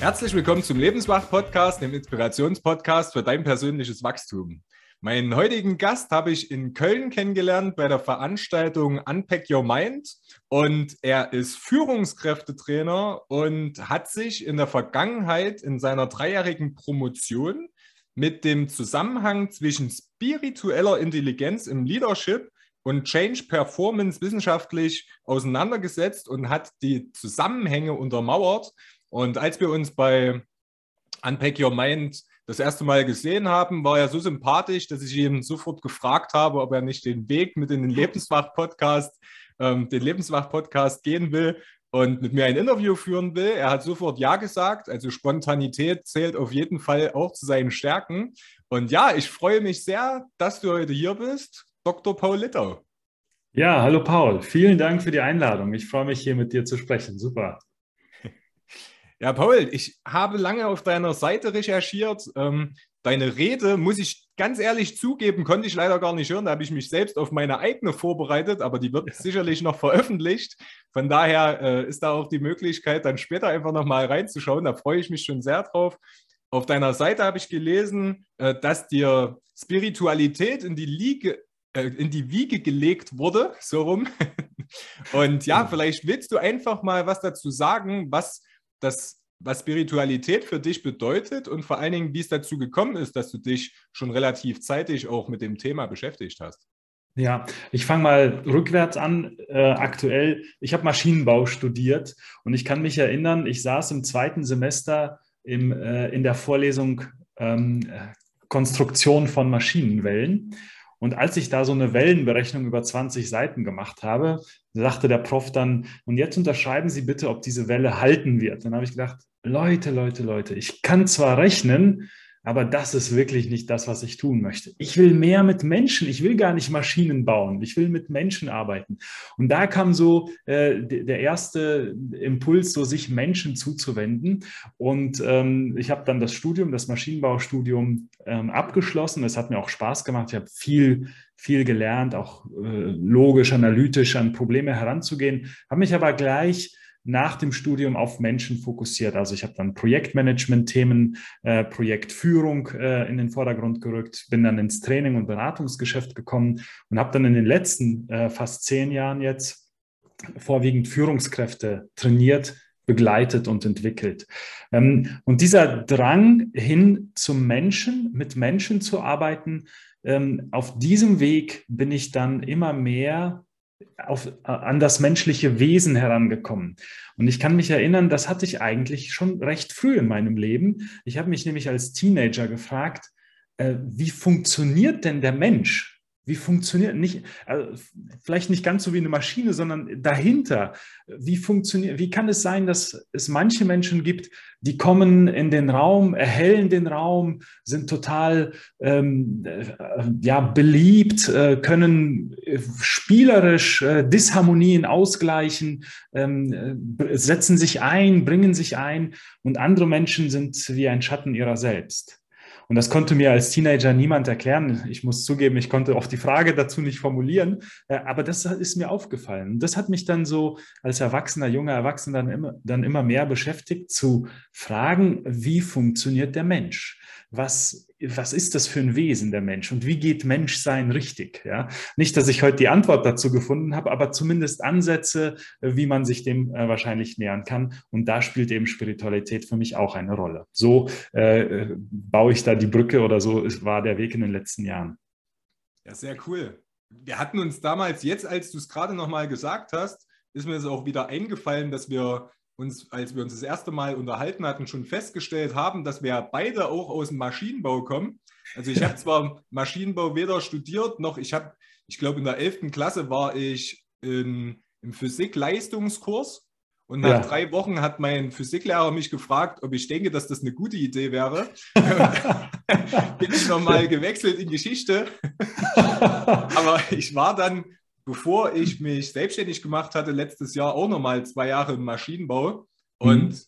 Herzlich willkommen zum Lebenswach-Podcast, dem Inspirationspodcast für dein persönliches Wachstum. Meinen heutigen Gast habe ich in Köln kennengelernt bei der Veranstaltung Unpack Your Mind und er ist Führungskräftetrainer und hat sich in der Vergangenheit in seiner dreijährigen Promotion mit dem Zusammenhang zwischen spiritueller Intelligenz im Leadership und Change Performance wissenschaftlich auseinandergesetzt und hat die Zusammenhänge untermauert und als wir uns bei Unpack Your Mind das erste Mal gesehen haben, war er so sympathisch, dass ich ihn sofort gefragt habe, ob er nicht den Weg mit in den Lebenswach-Podcast, ähm, den Lebenswach-Podcast gehen will und mit mir ein Interview führen will. Er hat sofort Ja gesagt. Also Spontanität zählt auf jeden Fall auch zu seinen Stärken. Und ja, ich freue mich sehr, dass du heute hier bist, Dr. Paul Littau. Ja, hallo Paul. Vielen Dank für die Einladung. Ich freue mich hier mit dir zu sprechen. Super. Ja, Paul, ich habe lange auf deiner Seite recherchiert. Ähm, deine Rede, muss ich ganz ehrlich zugeben, konnte ich leider gar nicht hören. Da habe ich mich selbst auf meine eigene vorbereitet, aber die wird ja. sicherlich noch veröffentlicht. Von daher äh, ist da auch die Möglichkeit, dann später einfach nochmal reinzuschauen. Da freue ich mich schon sehr drauf. Auf deiner Seite habe ich gelesen, äh, dass dir Spiritualität in die Liege äh, in die Wiege gelegt wurde, so rum. Und ja, vielleicht willst du einfach mal was dazu sagen, was das, was Spiritualität für dich bedeutet und vor allen Dingen, wie es dazu gekommen ist, dass du dich schon relativ zeitig auch mit dem Thema beschäftigt hast. Ja, ich fange mal rückwärts an. Äh, aktuell, ich habe Maschinenbau studiert und ich kann mich erinnern, ich saß im zweiten Semester im, äh, in der Vorlesung ähm, Konstruktion von Maschinenwellen. Und als ich da so eine Wellenberechnung über 20 Seiten gemacht habe, sagte der Prof dann, und jetzt unterschreiben Sie bitte, ob diese Welle halten wird. Dann habe ich gedacht, Leute, Leute, Leute, ich kann zwar rechnen, aber das ist wirklich nicht das, was ich tun möchte. Ich will mehr mit Menschen. Ich will gar nicht Maschinen bauen. Ich will mit Menschen arbeiten. Und da kam so äh, der erste Impuls, so sich Menschen zuzuwenden. Und ähm, ich habe dann das Studium, das Maschinenbaustudium ähm, abgeschlossen. Es hat mir auch Spaß gemacht. Ich habe viel viel gelernt, auch äh, logisch, analytisch an Probleme heranzugehen, habe mich aber gleich nach dem Studium auf Menschen fokussiert. Also ich habe dann Projektmanagement-Themen, äh, Projektführung äh, in den Vordergrund gerückt, bin dann ins Training- und Beratungsgeschäft gekommen und habe dann in den letzten äh, fast zehn Jahren jetzt vorwiegend Führungskräfte trainiert, begleitet und entwickelt. Ähm, und dieser Drang hin zum Menschen, mit Menschen zu arbeiten, ähm, auf diesem Weg bin ich dann immer mehr auf, an das menschliche Wesen herangekommen. Und ich kann mich erinnern, das hatte ich eigentlich schon recht früh in meinem Leben. Ich habe mich nämlich als Teenager gefragt, äh, wie funktioniert denn der Mensch? Wie funktioniert nicht, also vielleicht nicht ganz so wie eine Maschine, sondern dahinter. Wie funktioniert, wie kann es sein, dass es manche Menschen gibt, die kommen in den Raum, erhellen den Raum, sind total ähm, äh, ja, beliebt, äh, können äh, spielerisch äh, Disharmonien ausgleichen, ähm, äh, setzen sich ein, bringen sich ein und andere Menschen sind wie ein Schatten ihrer selbst. Und das konnte mir als Teenager niemand erklären. Ich muss zugeben, ich konnte auch die Frage dazu nicht formulieren, äh, aber das ist mir aufgefallen. Das hat mich dann so als Erwachsener, junger Erwachsener dann immer, dann immer mehr beschäftigt, zu fragen, wie funktioniert der Mensch? Was was ist das für ein Wesen der Mensch und wie geht Menschsein richtig? Ja? Nicht, dass ich heute die Antwort dazu gefunden habe, aber zumindest Ansätze, äh, wie man sich dem äh, wahrscheinlich nähern kann. Und da spielt eben Spiritualität für mich auch eine Rolle. So äh, baue ich da die Brücke oder so war der Weg in den letzten Jahren. Ja, sehr cool. Wir hatten uns damals, jetzt als du es gerade nochmal gesagt hast, ist mir es auch wieder eingefallen, dass wir uns, als wir uns das erste Mal unterhalten hatten, schon festgestellt haben, dass wir beide auch aus dem Maschinenbau kommen. Also ich habe zwar Maschinenbau weder studiert, noch ich habe, ich glaube in der 11. Klasse war ich in, im Physik-Leistungskurs und nach ja. drei Wochen hat mein Physiklehrer mich gefragt, ob ich denke, dass das eine gute Idee wäre. Bin ich nochmal gewechselt in Geschichte. Aber ich war dann bevor ich mich selbstständig gemacht hatte, letztes Jahr auch nochmal zwei Jahre im Maschinenbau. Und mhm.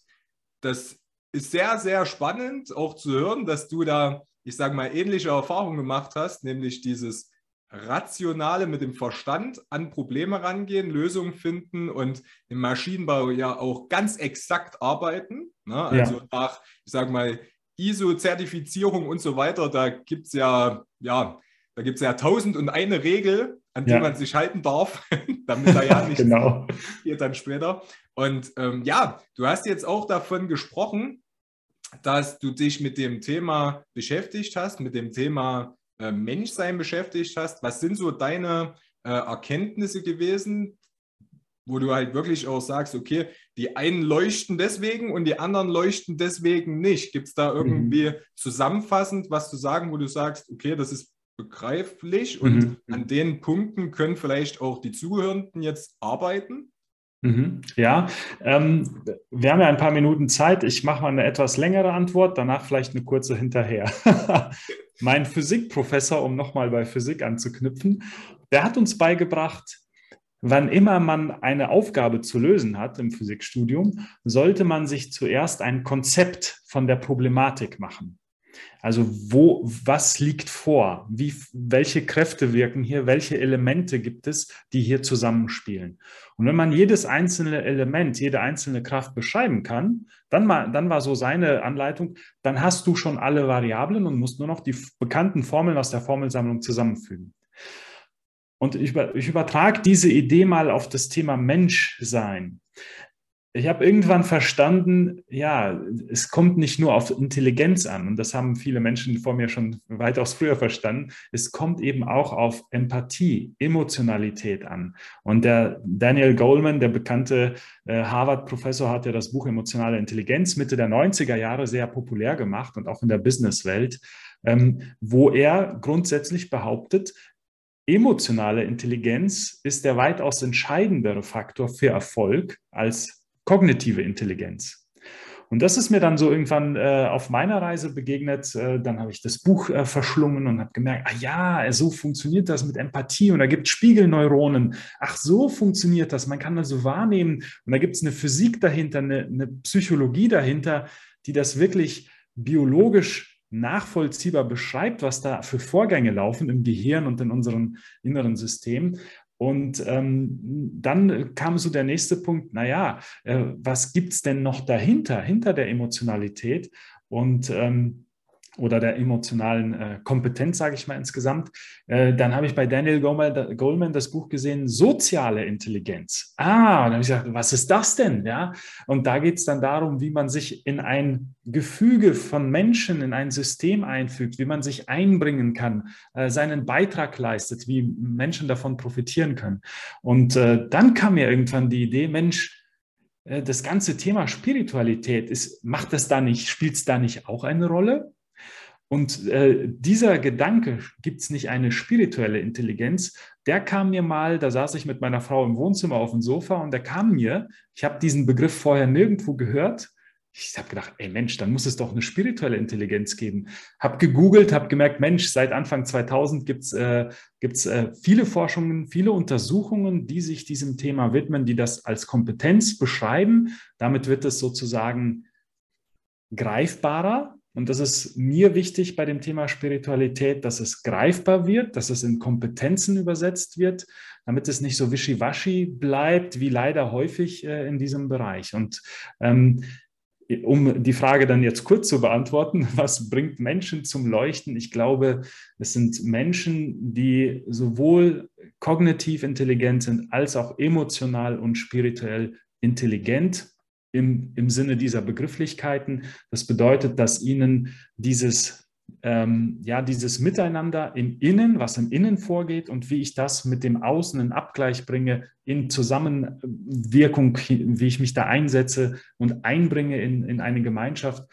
das ist sehr, sehr spannend auch zu hören, dass du da, ich sage mal, ähnliche Erfahrungen gemacht hast, nämlich dieses rationale, mit dem Verstand an Probleme rangehen, Lösungen finden und im Maschinenbau ja auch ganz exakt arbeiten. Ne? Also ja. nach, ich sage mal, ISO-Zertifizierung und so weiter, da gibt es ja, ja, da gibt es ja tausend und eine Regel, an die ja. man sich halten darf, damit da ja nicht genau. geht dann später. Und ähm, ja, du hast jetzt auch davon gesprochen, dass du dich mit dem Thema beschäftigt hast, mit dem Thema äh, Menschsein beschäftigt hast. Was sind so deine äh, Erkenntnisse gewesen, wo du halt wirklich auch sagst, okay, die einen leuchten deswegen und die anderen leuchten deswegen nicht. Gibt es da irgendwie mhm. zusammenfassend was zu sagen, wo du sagst, okay, das ist begreiflich und mhm. an den Punkten können vielleicht auch die Zuhörenden jetzt arbeiten? Mhm. Ja, ähm, wir haben ja ein paar Minuten Zeit. Ich mache mal eine etwas längere Antwort, danach vielleicht eine kurze hinterher. mein Physikprofessor, um nochmal bei Physik anzuknüpfen, der hat uns beigebracht, wann immer man eine Aufgabe zu lösen hat im Physikstudium, sollte man sich zuerst ein Konzept von der Problematik machen. Also wo, was liegt vor? Wie, welche Kräfte wirken hier? Welche Elemente gibt es, die hier zusammenspielen? Und wenn man jedes einzelne Element, jede einzelne Kraft beschreiben kann, dann, mal, dann war so seine Anleitung, dann hast du schon alle Variablen und musst nur noch die bekannten Formeln aus der Formelsammlung zusammenfügen. Und ich, ich übertrage diese Idee mal auf das Thema Menschsein ich habe irgendwann verstanden, ja, es kommt nicht nur auf Intelligenz an, und das haben viele Menschen vor mir schon weitaus früher verstanden, es kommt eben auch auf Empathie, Emotionalität an. Und der Daniel Goleman, der bekannte äh, Harvard-Professor, hat ja das Buch Emotionale Intelligenz Mitte der 90er Jahre sehr populär gemacht und auch in der Businesswelt, ähm, wo er grundsätzlich behauptet, emotionale Intelligenz ist der weitaus entscheidendere Faktor für Erfolg als kognitive Intelligenz. Und das ist mir dann so irgendwann äh, auf meiner Reise begegnet. Äh, dann habe ich das Buch äh, verschlungen und habe gemerkt, ah ja, so funktioniert das mit Empathie und da gibt es Spiegelneuronen. Ach, so funktioniert das. Man kann also wahrnehmen und da gibt es eine Physik dahinter, eine, eine Psychologie dahinter, die das wirklich biologisch nachvollziehbar beschreibt, was da für Vorgänge laufen im Gehirn und in unserem inneren System. Und ähm, dann kam so der nächste Punkt, naja, äh, was gibt es denn noch dahinter, hinter der Emotionalität? Und ähm, oder der emotionalen äh, Kompetenz, sage ich mal insgesamt. Äh, dann habe ich bei Daniel Goleman, das Buch gesehen, Soziale Intelligenz. Ah, dann habe ich gesagt, was ist das denn? Ja, und da geht es dann darum, wie man sich in ein Gefüge von Menschen, in ein System einfügt, wie man sich einbringen kann, äh, seinen Beitrag leistet, wie Menschen davon profitieren können. Und äh, dann kam mir irgendwann die Idee, Mensch, äh, das ganze Thema Spiritualität ist, macht das da nicht, spielt es da nicht auch eine Rolle? Und äh, dieser Gedanke, gibt es nicht eine spirituelle Intelligenz, der kam mir mal, da saß ich mit meiner Frau im Wohnzimmer auf dem Sofa und der kam mir, ich habe diesen Begriff vorher nirgendwo gehört. Ich habe gedacht, ey Mensch, dann muss es doch eine spirituelle Intelligenz geben. Habe gegoogelt, habe gemerkt, Mensch, seit Anfang 2000 gibt es äh, gibt's, äh, viele Forschungen, viele Untersuchungen, die sich diesem Thema widmen, die das als Kompetenz beschreiben. Damit wird es sozusagen greifbarer, und das ist mir wichtig bei dem Thema Spiritualität, dass es greifbar wird, dass es in Kompetenzen übersetzt wird, damit es nicht so wischiwaschi bleibt, wie leider häufig äh, in diesem Bereich. Und ähm, um die Frage dann jetzt kurz zu beantworten, was bringt Menschen zum Leuchten? Ich glaube, es sind Menschen, die sowohl kognitiv intelligent sind als auch emotional und spirituell intelligent im, im Sinne dieser Begrifflichkeiten. Das bedeutet, dass ihnen dieses, ähm, ja, dieses Miteinander im Innen, was im Innen vorgeht und wie ich das mit dem Außen in Abgleich bringe, in Zusammenwirkung, wie ich mich da einsetze und einbringe in, in eine Gemeinschaft,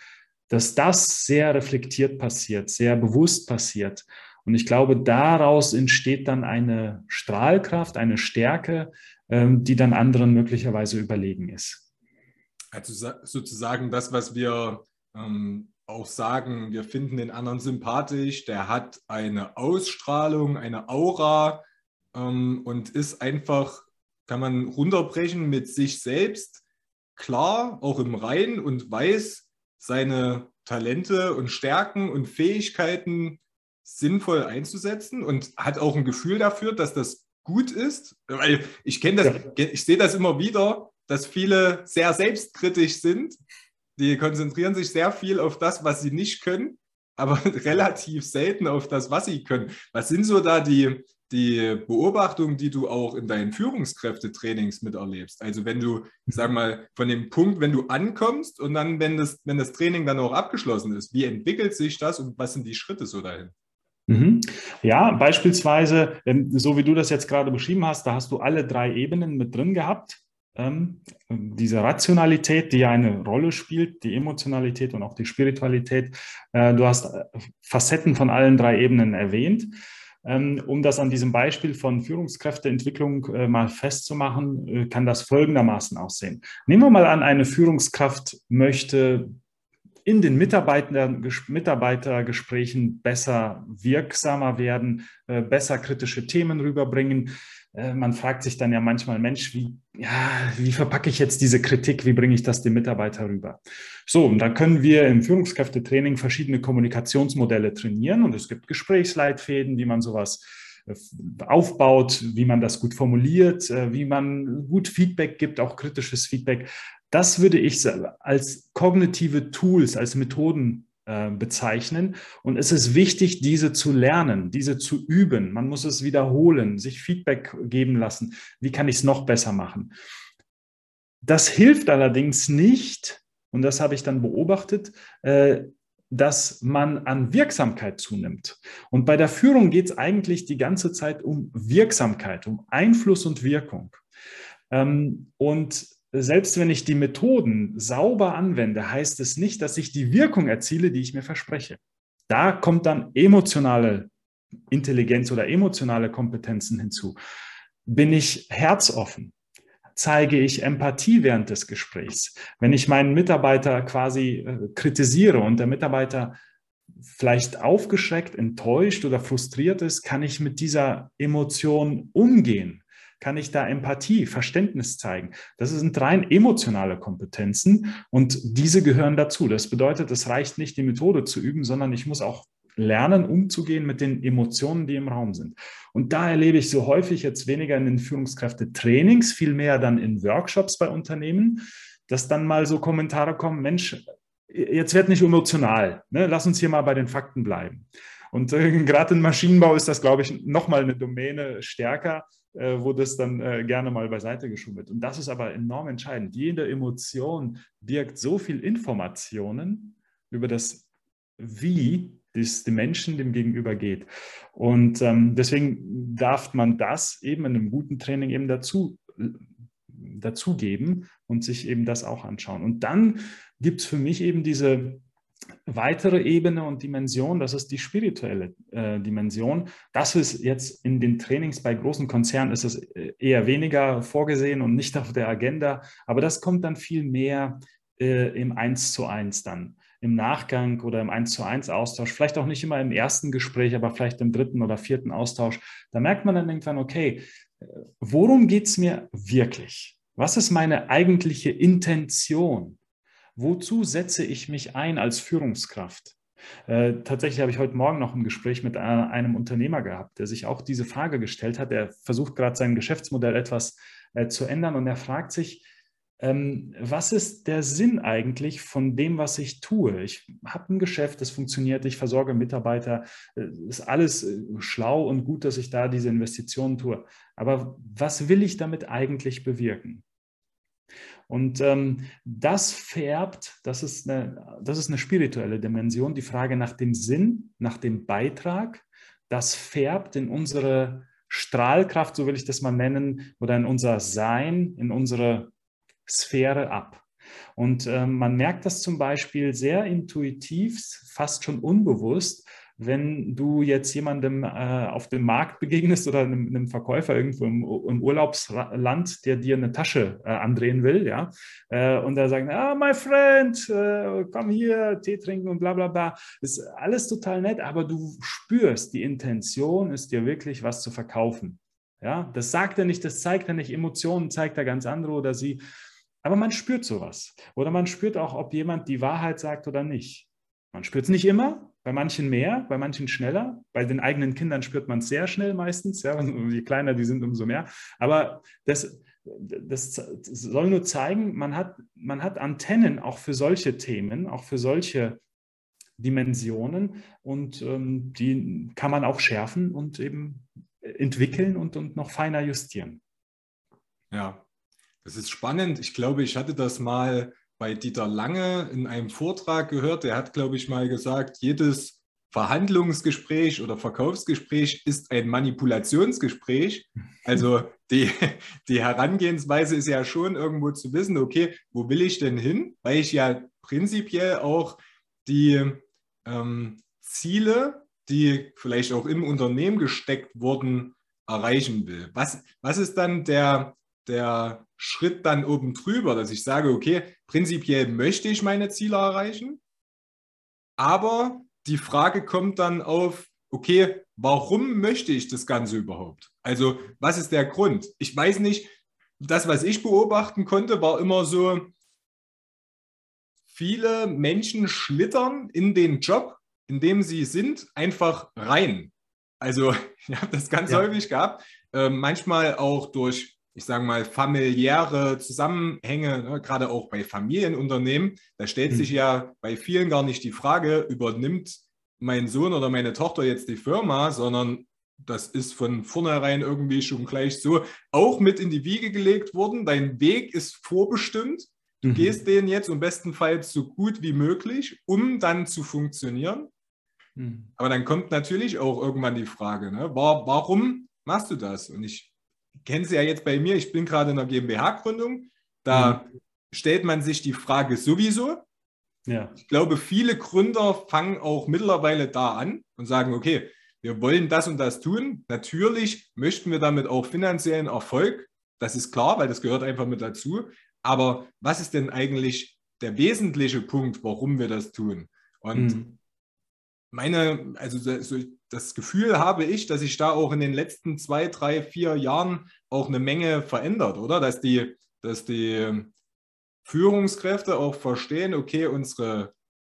dass das sehr reflektiert passiert, sehr bewusst passiert. Und ich glaube, daraus entsteht dann eine Strahlkraft, eine Stärke, ähm, die dann anderen möglicherweise überlegen ist. Also sozusagen das, was wir ähm, auch sagen, wir finden den anderen sympathisch, der hat eine Ausstrahlung, eine Aura ähm, und ist einfach, kann man runterbrechen mit sich selbst, klar, auch im Rein und weiß seine Talente und Stärken und Fähigkeiten sinnvoll einzusetzen und hat auch ein Gefühl dafür, dass das gut ist. Weil ich kenne das, ja. ich sehe das immer wieder, dass viele sehr selbstkritisch sind. Die konzentrieren sich sehr viel auf das, was sie nicht können, aber relativ selten auf das, was sie können. Was sind so da die, die Beobachtungen, die du auch in deinen Führungskräftetrainings miterlebst? Also wenn du, sag mal, von dem Punkt, wenn du ankommst und dann, wenn das, wenn das Training dann auch abgeschlossen ist, wie entwickelt sich das und was sind die Schritte so dahin? Mhm. Ja, beispielsweise, so wie du das jetzt gerade beschrieben hast, da hast du alle drei Ebenen mit drin gehabt. Ähm, diese Rationalität, die eine Rolle spielt, die Emotionalität und auch die Spiritualität. Äh, du hast äh, Facetten von allen drei Ebenen erwähnt. Ähm, um das an diesem Beispiel von Führungskräfteentwicklung äh, mal festzumachen, äh, kann das folgendermaßen aussehen. Nehmen wir mal an, eine Führungskraft möchte in den Mitarbeiter, Mitarbeitergesprächen besser wirksamer werden, äh, besser kritische Themen rüberbringen. Äh, man fragt sich dann ja manchmal, Mensch, wie, ja, wie verpacke ich jetzt diese Kritik? Wie bringe ich das dem Mitarbeiter rüber? So, und dann können wir im Führungskräftetraining verschiedene Kommunikationsmodelle trainieren und es gibt Gesprächsleitfäden, wie man sowas äh, aufbaut, wie man das gut formuliert, wie man gut Feedback gibt, auch kritisches Feedback. Das würde ich als kognitive Tools, als Methoden äh, bezeichnen. Und es ist wichtig, diese zu lernen, diese zu üben. Man muss es wiederholen, sich Feedback geben lassen. Wie kann ich es noch besser machen? Das hilft allerdings nicht, und das habe ich dann beobachtet, äh, dass man an Wirksamkeit zunimmt. Und bei der Führung geht es eigentlich die ganze Zeit um Wirksamkeit, um Einfluss und Wirkung. Ähm, und selbst wenn ich die Methoden sauber anwende, heißt es nicht, dass ich die Wirkung erziele, die ich mir verspreche. Da kommt dann emotionale Intelligenz oder emotionale Kompetenzen hinzu. Bin ich herzoffen? Zeige ich Empathie während des Gesprächs? Wenn ich meinen Mitarbeiter quasi äh, kritisiere und der Mitarbeiter vielleicht aufgeschreckt, enttäuscht oder frustriert ist, kann ich mit dieser Emotion umgehen? Kann ich da Empathie, Verständnis zeigen. Das sind rein emotionale Kompetenzen und diese gehören dazu. Das bedeutet, es reicht nicht, die Methode zu üben, sondern ich muss auch lernen, umzugehen mit den Emotionen, die im Raum sind. Und da erlebe ich so häufig jetzt weniger in den Führungskräfte-Trainings, viel mehr dann in Workshops bei Unternehmen, dass dann mal so Kommentare kommen, Mensch, jetzt wird nicht emotional, ne? lass uns hier mal bei den Fakten bleiben. Und äh, gerade im Maschinenbau ist das, glaube ich, nochmal eine Domäne stärker, wo das dann äh, gerne mal beiseite geschoben wird. Und das ist aber enorm entscheidend. Jede Emotion birgt so viel Informationen über das Wie es dem Menschen dem Gegenüber geht. Und ähm, deswegen darf man das eben in einem guten Training eben dazu dazugeben und sich eben das auch anschauen. Und dann gibt es für mich eben diese weitere Ebene und Dimension, das ist die spirituelle äh, Dimension. Das ist jetzt in den Trainings bei großen Konzernen ist es äh, eher weniger vorgesehen und nicht auf der Agenda, aber das kommt dann viel mehr äh, im Eins zu eins dann, im Nachgang oder im Eins zu eins Austausch, vielleicht auch nicht immer im ersten Gespräch, aber vielleicht im dritten oder vierten Austausch. Da merkt man dann irgendwann, okay, äh, worum geht es mir wirklich? Was ist meine eigentliche Intention? Wozu setze ich mich ein als Führungskraft? Äh, tatsächlich habe ich heute Morgen noch ein Gespräch mit einem Unternehmer gehabt, der sich auch diese Frage gestellt hat. Er versucht gerade sein Geschäftsmodell etwas äh, zu ändern und er fragt sich, ähm, was ist der Sinn eigentlich von dem, was ich tue? Ich habe ein Geschäft, das funktioniert, ich versorge Mitarbeiter, äh, ist alles äh, schlau und gut, dass ich da diese Investitionen tue. Aber was will ich damit eigentlich bewirken? Und ähm, das färbt, das ist, eine, das ist eine spirituelle Dimension, die Frage nach dem Sinn, nach dem Beitrag, das färbt in unsere Strahlkraft, so will ich das mal nennen, oder in unser Sein, in unsere Sphäre ab. Und äh, man merkt das zum Beispiel sehr intuitiv, fast schon unbewusst, wenn du jetzt jemandem äh, auf dem Markt begegnest oder einem, einem Verkäufer irgendwo im, im, Urlaubsland, der dir eine Tasche äh, andrehen will, ja, äh, und da sagen, ah, my friend, äh, komm hier, Tee trinken und bla bla bla, ist alles total nett, aber du spürst, die Intention ist dir wirklich was zu verkaufen. Ja, das sagt er nicht, das zeigt er nicht, Emotionen zeigt er ganz andere oder sie, aber man spürt sowas. Oder man spürt auch, ob jemand die Wahrheit sagt oder nicht. Man spürt es nicht immer, bei manchen mehr, bei manchen schneller. Bei den eigenen Kindern spürt man es sehr schnell meistens. Ja, je kleiner die sind, umso mehr. Aber das, das soll nur zeigen, man hat, man hat Antennen auch für solche Themen, auch für solche Dimensionen und ähm, die kann man auch schärfen und eben entwickeln und, und noch feiner justieren. Ja, das ist spannend. Ich glaube, ich hatte das mal bei Dieter Lange in einem Vortrag gehört. Der hat, glaube ich, mal gesagt, jedes Verhandlungsgespräch oder Verkaufsgespräch ist ein Manipulationsgespräch. Also die, die Herangehensweise ist ja schon irgendwo zu wissen, okay, wo will ich denn hin? Weil ich ja prinzipiell auch die ähm, Ziele, die vielleicht auch im Unternehmen gesteckt wurden, erreichen will. Was, was ist dann der, der Schritt dann oben drüber, dass ich sage, okay, prinzipiell möchte ich meine Ziele erreichen, aber die Frage kommt dann auf, okay, warum möchte ich das Ganze überhaupt? Also, was ist der Grund? Ich weiß nicht, das, was ich beobachten konnte, war immer so, viele Menschen schlittern in den Job, in dem sie sind, einfach rein. Also, ich habe das ganz ja. häufig gehabt, äh, manchmal auch durch ich sage mal, familiäre Zusammenhänge, ne, gerade auch bei Familienunternehmen, da stellt mhm. sich ja bei vielen gar nicht die Frage, übernimmt mein Sohn oder meine Tochter jetzt die Firma, sondern das ist von vornherein irgendwie schon gleich so auch mit in die Wiege gelegt worden. Dein Weg ist vorbestimmt. Du mhm. gehst den jetzt im besten Fall so gut wie möglich, um dann zu funktionieren. Mhm. Aber dann kommt natürlich auch irgendwann die Frage, ne, warum machst du das? Und ich kennen Sie ja jetzt bei mir, ich bin gerade in einer GmbH-Gründung. Da mhm. stellt man sich die Frage sowieso. Ja. Ich glaube, viele Gründer fangen auch mittlerweile da an und sagen, okay, wir wollen das und das tun. Natürlich möchten wir damit auch finanziellen Erfolg. Das ist klar, weil das gehört einfach mit dazu. Aber was ist denn eigentlich der wesentliche Punkt, warum wir das tun? Und mhm. Meine, also so, das Gefühl habe ich, dass sich da auch in den letzten zwei, drei, vier Jahren auch eine Menge verändert, oder? Dass die, dass die Führungskräfte auch verstehen, okay, unsere,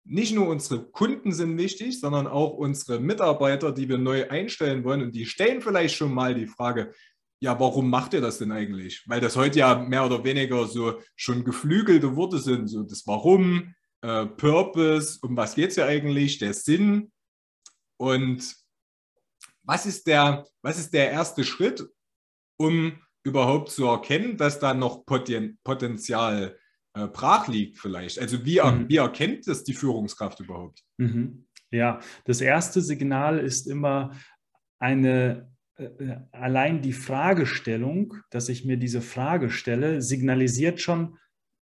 nicht nur unsere Kunden sind wichtig, sondern auch unsere Mitarbeiter, die wir neu einstellen wollen. Und die stellen vielleicht schon mal die Frage, ja, warum macht ihr das denn eigentlich? Weil das heute ja mehr oder weniger so schon geflügelte Worte sind, so das Warum, äh, Purpose, um was geht es ja eigentlich, der Sinn. Und was ist, der, was ist der erste Schritt, um überhaupt zu erkennen, dass da noch Poten Potenzial äh, brach liegt vielleicht? Also wie, mhm. wie erkennt das die Führungskraft überhaupt? Mhm. Ja, das erste Signal ist immer eine, äh, äh, allein die Fragestellung, dass ich mir diese Frage stelle, signalisiert schon,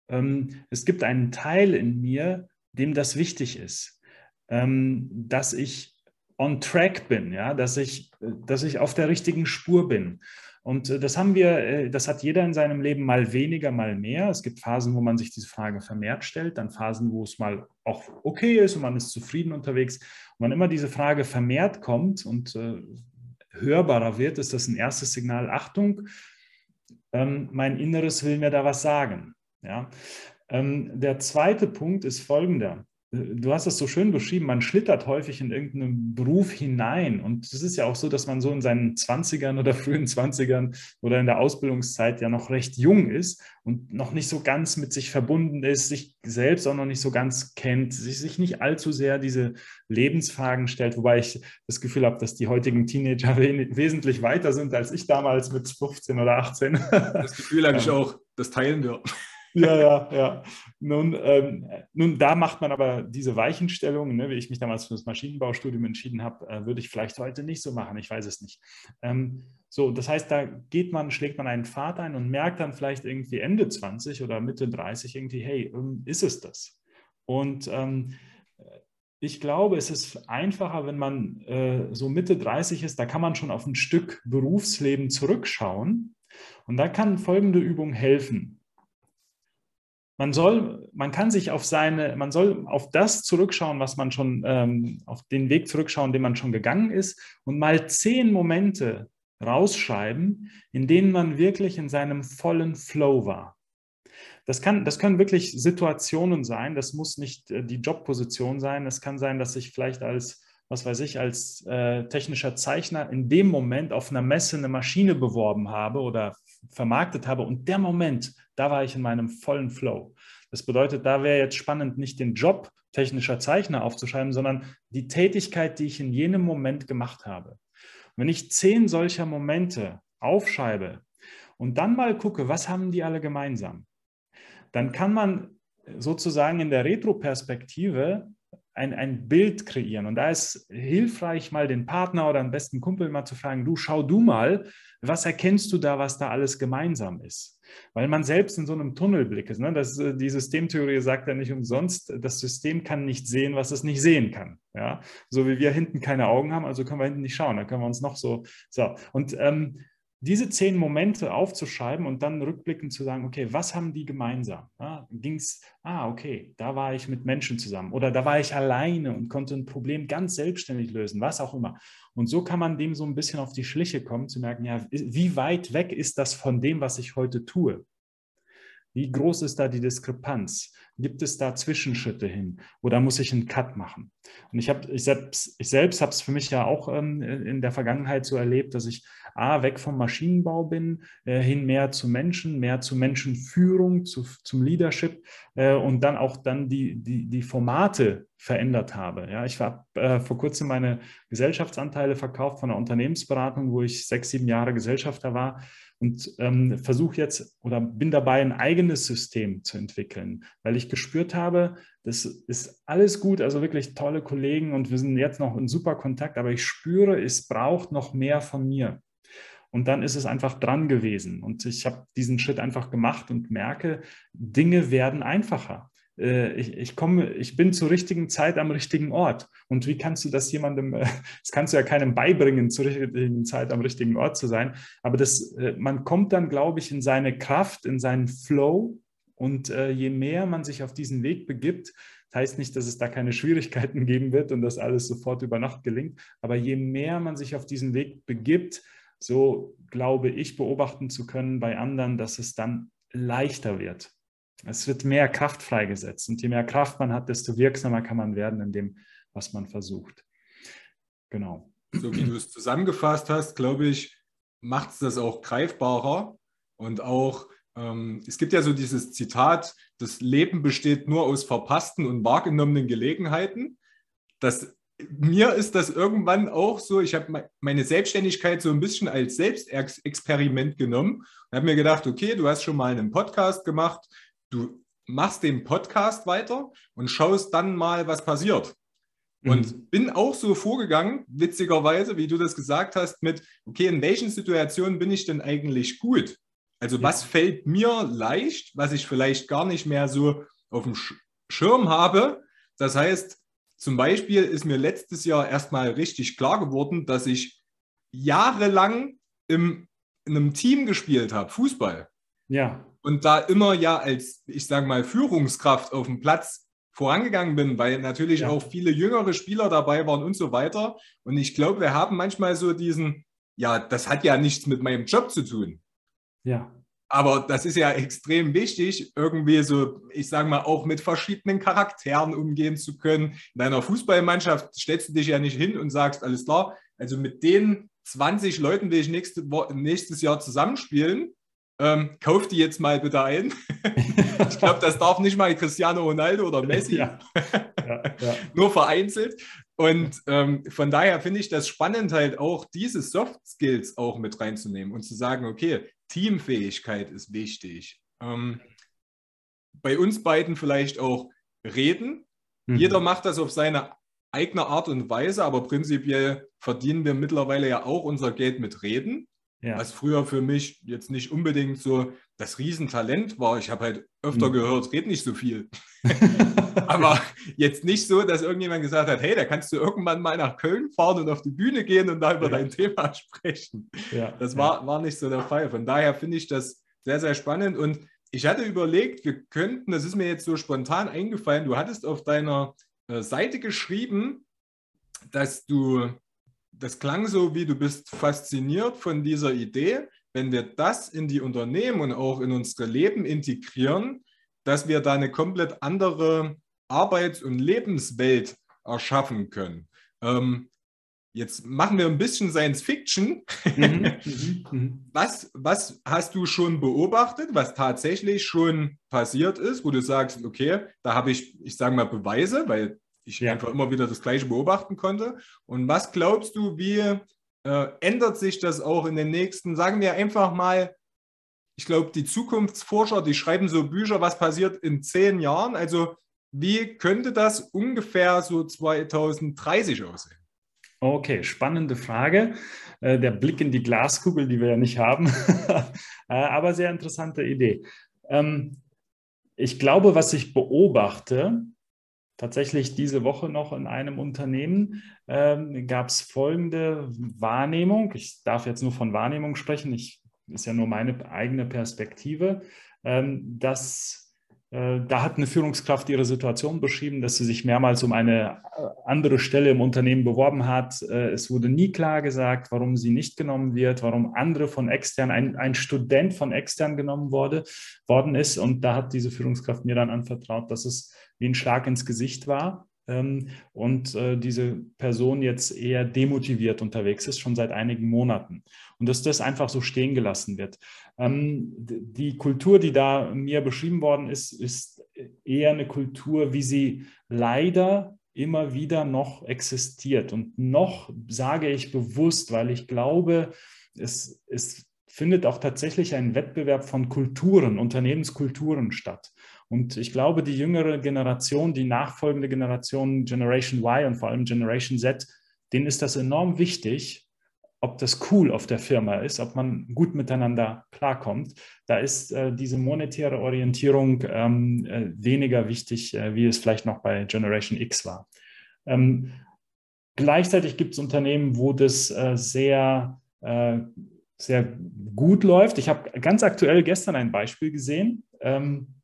es gibt einen Teil in mir, dem das wichtig ist, ähm, dass ich on track bin, ja, dass ich, dass ich auf der richtigen Spur bin. Und äh, das haben wir, äh, das hat jeder in seinem Leben mal weniger, mal mehr. Es gibt Phasen, wo man sich diese Frage vermehrt stellt, dann Phasen, wo es mal auch okay ist und man ist zufrieden unterwegs. Und wann immer diese Frage vermehrt kommt und äh, hörbarer wird, ist das ein erstes Signal, Achtung, ähm, mein Inneres will mir da was sagen. Ja? Ähm, der zweite Punkt ist folgender du hast es so schön beschrieben, man schlittert häufig in irgendeinen Beruf hinein. Und es ist ja auch so, dass man so in seinen 20ern oder frühen 20ern oder in der Ausbildungszeit ja noch recht jung ist und noch nicht so ganz mit sich verbunden ist, sich selbst auch noch nicht so ganz kennt, sich, sich nicht allzu sehr diese Lebensfragen stellt, wobei ich das Gefühl habe, dass die heutigen Teenager wesentlich weiter sind als ich damals mit 15 oder 18. Das Gefühl habe ich auch, das teilen wir. Ja, ja, ja. Nun, ähm, nun, da macht man aber diese Weichenstellung, ne, wie ich mich damals für das Maschinenbaustudium entschieden habe, äh, würde ich vielleicht heute nicht so machen. Ich weiß es nicht. Ähm, so, das heißt, da geht man, schlägt man einen Pfad ein und merkt dann vielleicht irgendwie Ende 20 oder Mitte 30 irgendwie, hey, ähm, ist es das? Und ähm, ich glaube, es ist einfacher, wenn man äh, so Mitte 30 ist, da kann man schon auf ein Stück Berufsleben zurückschauen. Und da kann folgende Übung helfen. Man soll, man kann sich auf seine, man soll auf das zurückschauen, was man schon, ähm, auf den Weg zurückschauen, den man schon gegangen ist und mal zehn Momente rausschreiben, in denen man wirklich in seinem vollen Flow war. Das, kann, das können wirklich Situationen sein. Das muss nicht äh, die Jobposition sein. Es kann sein, dass ich vielleicht als, was weiß ich, als äh, technischer Zeichner in dem Moment auf einer Messe eine Maschine beworben habe oder vermarktet habe. Und der Moment, da war ich in meinem vollen Flow. Das bedeutet, da wäre jetzt spannend, nicht den Job technischer Zeichner aufzuschreiben, sondern die Tätigkeit, die ich in jenem Moment gemacht habe. Und wenn ich zehn solcher Momente aufschreibe und dann mal gucke, was haben die alle gemeinsam, dann kann man sozusagen in der Retroperspektive ein, ein Bild kreieren. Und da ist hilfreich, mal den Partner oder den besten Kumpel mal zu fragen, du schau du mal, was erkennst du da, was da alles gemeinsam ist? Weil man selbst in so einem Tunnelblick ist. Ne? Das, äh, die Systemtheorie sagt ja nicht umsonst, das System kann nicht sehen, was es nicht sehen kann. Ja? So wie wir hinten keine Augen haben, also können wir hinten nicht schauen. Da können wir uns noch so. so. Und ähm, diese zehn Momente aufzuschreiben und dann rückblickend zu sagen, okay, was haben die gemeinsam? Ja, Ging es, ah, okay, da war ich mit Menschen zusammen oder da war ich alleine und konnte ein Problem ganz selbstständig lösen, was auch immer. Und so kann man dem so ein bisschen auf die Schliche kommen, zu merken, ja, wie weit weg ist das von dem, was ich heute tue? Wie groß ist da die Diskrepanz? Gibt es da Zwischenschritte hin oder muss ich einen Cut machen? Und ich, hab, ich selbst, ich selbst habe es für mich ja auch ähm, in der Vergangenheit so erlebt, dass ich A, weg vom Maschinenbau bin, äh, hin mehr zu Menschen, mehr zu Menschenführung, zu, zum Leadership äh, und dann auch dann die, die, die Formate verändert habe. Ja, ich habe äh, vor kurzem meine Gesellschaftsanteile verkauft von einer Unternehmensberatung, wo ich sechs, sieben Jahre Gesellschafter war und ähm, versuche jetzt oder bin dabei, ein eigenes System zu entwickeln, weil ich gespürt habe, das ist alles gut, also wirklich tolle Kollegen und wir sind jetzt noch in super Kontakt, aber ich spüre, es braucht noch mehr von mir. Und dann ist es einfach dran gewesen. Und ich habe diesen Schritt einfach gemacht und merke, Dinge werden einfacher. Äh, ich, ich, komme, ich bin zur richtigen Zeit am richtigen Ort. Und wie kannst du das jemandem, äh, das kannst du ja keinem beibringen, zur richtigen Zeit am richtigen Ort zu sein. Aber das, äh, man kommt dann, glaube ich, in seine Kraft, in seinen Flow. Und je mehr man sich auf diesen Weg begibt, das heißt nicht, dass es da keine Schwierigkeiten geben wird und dass alles sofort über Nacht gelingt. Aber je mehr man sich auf diesen Weg begibt, so glaube ich beobachten zu können bei anderen, dass es dann leichter wird. Es wird mehr Kraft freigesetzt und je mehr Kraft man hat, desto wirksamer kann man werden in dem, was man versucht. Genau. So wie du es zusammengefasst hast, glaube ich, macht es das auch greifbarer und auch, ähm, es gibt ja so dieses Zitat, das Leben besteht nur aus verpassten und wahrgenommenen Gelegenheiten. Das mir ist das irgendwann auch so, ich habe meine Selbstständigkeit so ein bisschen als Selbstexperiment genommen und habe mir gedacht, okay, du hast schon mal einen Podcast gemacht, du machst den Podcast weiter und schaust dann mal, was passiert. Mhm. Und bin auch so vorgegangen, witzigerweise, wie du das gesagt hast, mit, okay, in welchen Situationen bin ich denn eigentlich gut? Also ja. was fällt mir leicht, was ich vielleicht gar nicht mehr so auf dem Schirm habe? Das heißt, zum Beispiel ist mir letztes Jahr erstmal richtig klar geworden, dass ich jahrelang im, in einem Team gespielt habe, Fußball. Ja und da immer ja als, ich sage mal, Führungskraft auf dem Platz vorangegangen bin, weil natürlich ja. auch viele jüngere Spieler dabei waren und so weiter. Und ich glaube, wir haben manchmal so diesen, ja, das hat ja nichts mit meinem Job zu tun. Ja. Aber das ist ja extrem wichtig, irgendwie so, ich sage mal, auch mit verschiedenen Charakteren umgehen zu können. In deiner Fußballmannschaft stellst du dich ja nicht hin und sagst, alles klar, also mit den 20 Leuten will ich nächste, nächstes Jahr zusammenspielen ähm, kauft die jetzt mal bitte ein. ich glaube, das darf nicht mal Cristiano Ronaldo oder Messi. Ja. Ja, ja. Nur vereinzelt. Und ähm, von daher finde ich das spannend, halt auch diese Soft Skills auch mit reinzunehmen und zu sagen, okay, Teamfähigkeit ist wichtig. Ähm, bei uns beiden vielleicht auch reden. Mhm. Jeder macht das auf seine eigene Art und Weise, aber prinzipiell verdienen wir mittlerweile ja auch unser Geld mit Reden. Ja. Was früher für mich jetzt nicht unbedingt so das Riesentalent war. Ich habe halt öfter mhm. gehört, red nicht so viel. Aber jetzt nicht so, dass irgendjemand gesagt hat, hey, da kannst du irgendwann mal nach Köln fahren und auf die Bühne gehen und da über ja. dein Thema sprechen. Ja. Das war, war nicht so der Fall. Von daher finde ich das sehr, sehr spannend. Und ich hatte überlegt, wir könnten, das ist mir jetzt so spontan eingefallen, du hattest auf deiner äh, Seite geschrieben, dass du das klang so, wie du bist fasziniert von dieser Idee, wenn wir das in die Unternehmen und auch in unsere Leben integrieren, dass wir da eine komplett andere Arbeits- und Lebenswelt erschaffen können. Ähm, Jetzt machen wir ein bisschen Science Fiction. Mhm, mhm, mhm, was, was hast du schon beobachtet, was tatsächlich schon passiert ist, wo du sagst, okay, da habe ich, ich sage mal, Beweise, weil ich ja. einfach immer wieder das Gleiche beobachten konnte. Und was glaubst du, wie äh, ändert sich das auch in den nächsten, sagen wir einfach mal, ich glaube, die Zukunftsforscher, die schreiben so Bücher, was passiert in zehn Jahren. Also wie könnte das ungefähr so 2030 aussehen? Okay, spannende Frage. Äh, der Blick in die Glaskugel, die wir ja nicht haben, äh, aber sehr interessante Idee. Ähm, ich glaube, was ich beobachte, tatsächlich diese Woche noch in einem Unternehmen, ähm, gab es folgende Wahrnehmung. Ich darf jetzt nur von Wahrnehmung sprechen, ich, ist ja nur meine eigene Perspektive, ähm, dass da hat eine Führungskraft ihre Situation beschrieben, dass sie sich mehrmals um eine äh, andere Stelle im Unternehmen beworben hat. Äh, es wurde nie klar gesagt, warum sie nicht genommen wird, warum andere von extern, ein, ein Student von extern genommen wurde, worden ist. Und da hat diese Führungskraft mir dann anvertraut, dass es wie ein Schlag ins Gesicht war ähm, und äh, diese Person jetzt eher demotiviert unterwegs ist, schon seit einigen Monaten. Und dass das einfach so stehen gelassen wird. Ähm, die Kultur, die da mir beschrieben worden ist, ist eher eine Kultur, wie sie leider immer wieder noch existiert. Und noch sage ich bewusst, weil ich glaube, es, es findet auch tatsächlich ein Wettbewerb von Kulturen, Unternehmenskulturen statt. Und ich glaube, die jüngere Generation, die nachfolgende Generation, Generation Y und vor allem Generation Z, denen ist das enorm wichtig, ob das cool auf der Firma ist, ob man gut miteinander klarkommt. Da ist äh, diese monetäre Orientierung ähm, äh, weniger wichtig, äh, wie es vielleicht noch bei Generation X war. Ähm, gleichzeitig gibt es Unternehmen, wo das äh, sehr, äh, sehr gut läuft. Ich habe ganz aktuell gestern ein Beispiel gesehen. Ähm,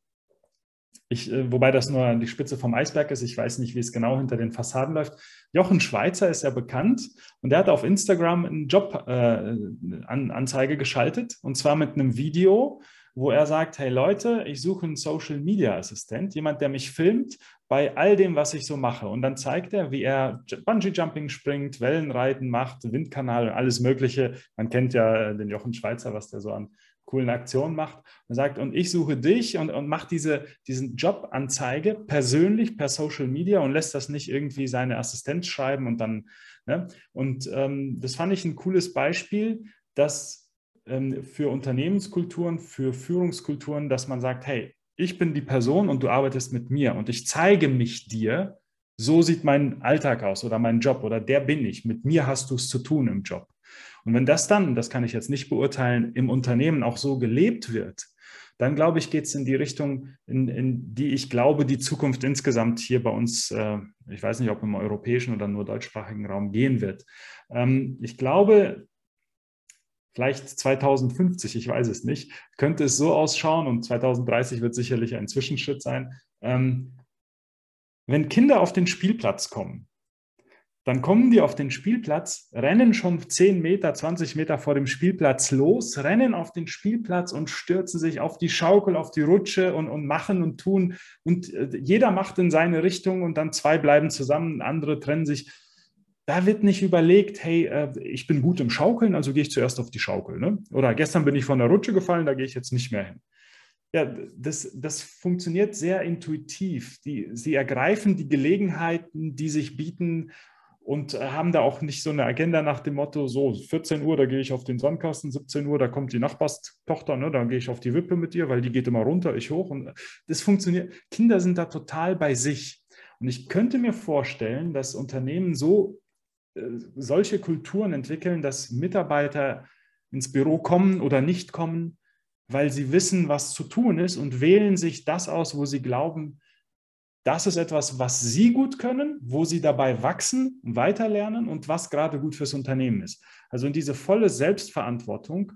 ich, äh, wobei das nur die Spitze vom Eisberg ist. Ich weiß nicht, wie es genau hinter den Fassaden läuft. Jochen Schweizer ist ja bekannt und der hat auf Instagram eine Jobanzeige äh, geschaltet und zwar mit einem Video, wo er sagt, hey Leute, ich suche einen Social Media Assistent, jemand, der mich filmt bei all dem, was ich so mache. Und dann zeigt er, wie er Bungee Jumping springt, Wellenreiten macht, Windkanal und alles Mögliche. Man kennt ja den Jochen Schweizer, was der so an coolen Aktionen macht und sagt, und ich suche dich und, und macht diese diesen Jobanzeige persönlich per Social Media und lässt das nicht irgendwie seine Assistenz schreiben und dann, ne? Und ähm, das fand ich ein cooles Beispiel, dass ähm, für Unternehmenskulturen, für Führungskulturen, dass man sagt, hey, ich bin die Person und du arbeitest mit mir und ich zeige mich dir, so sieht mein Alltag aus oder mein Job oder der bin ich. Mit mir hast du es zu tun im Job. Und wenn das dann, das kann ich jetzt nicht beurteilen, im Unternehmen auch so gelebt wird, dann glaube ich, geht es in die Richtung, in, in, die ich glaube, die Zukunft insgesamt hier bei uns, äh, ich weiß nicht, ob im europäischen oder nur deutschsprachigen Raum gehen wird. Ähm, ich glaube, vielleicht 2050, ich weiß es nicht, könnte es so ausschauen und 2030 wird sicherlich ein Zwischenschritt sein. Ähm, wenn Kinder auf den Spielplatz kommen, dann kommen die auf den Spielplatz, rennen schon 10 Meter, 20 Meter vor dem Spielplatz los, rennen auf den Spielplatz und stürzen sich auf die Schaukel, auf die Rutsche und, und machen und tun. Und äh, jeder macht in seine Richtung und dann zwei bleiben zusammen, andere trennen sich. Da wird nicht überlegt, hey, äh, ich bin gut im Schaukeln, also gehe ich zuerst auf die Schaukel. Ne? Oder gestern bin ich von der Rutsche gefallen, da gehe ich jetzt nicht mehr hin. Ja, das, das funktioniert sehr intuitiv. Die, sie ergreifen die Gelegenheiten, die sich bieten und äh, haben da auch nicht so eine Agenda nach dem Motto, so 14 Uhr, da gehe ich auf den Sandkasten, 17 Uhr, da kommt die Nachbarstochter, ne, da gehe ich auf die Wippe mit ihr, weil die geht immer runter, ich hoch. Und das funktioniert. Kinder sind da total bei sich. Und ich könnte mir vorstellen, dass Unternehmen so äh, solche Kulturen entwickeln, dass Mitarbeiter ins Büro kommen oder nicht kommen, weil sie wissen, was zu tun ist und wählen sich das aus, wo sie glauben, das ist etwas, was Sie gut können, wo Sie dabei wachsen, weiterlernen und was gerade gut fürs Unternehmen ist. Also in diese volle Selbstverantwortung.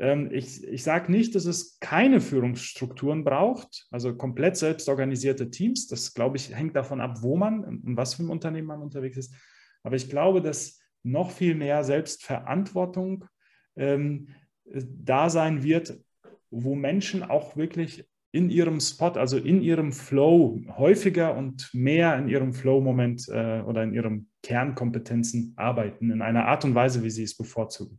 Ähm, ich, ich sage nicht, dass es keine Führungsstrukturen braucht, also komplett selbstorganisierte Teams. Das, glaube ich, hängt davon ab, wo man und was für ein Unternehmen man unterwegs ist. Aber ich glaube, dass noch viel mehr Selbstverantwortung ähm, äh, da sein wird, wo Menschen auch wirklich in ihrem Spot, also in ihrem Flow, häufiger und mehr in ihrem Flow-Moment äh, oder in ihren Kernkompetenzen arbeiten, in einer Art und Weise, wie sie es bevorzugen.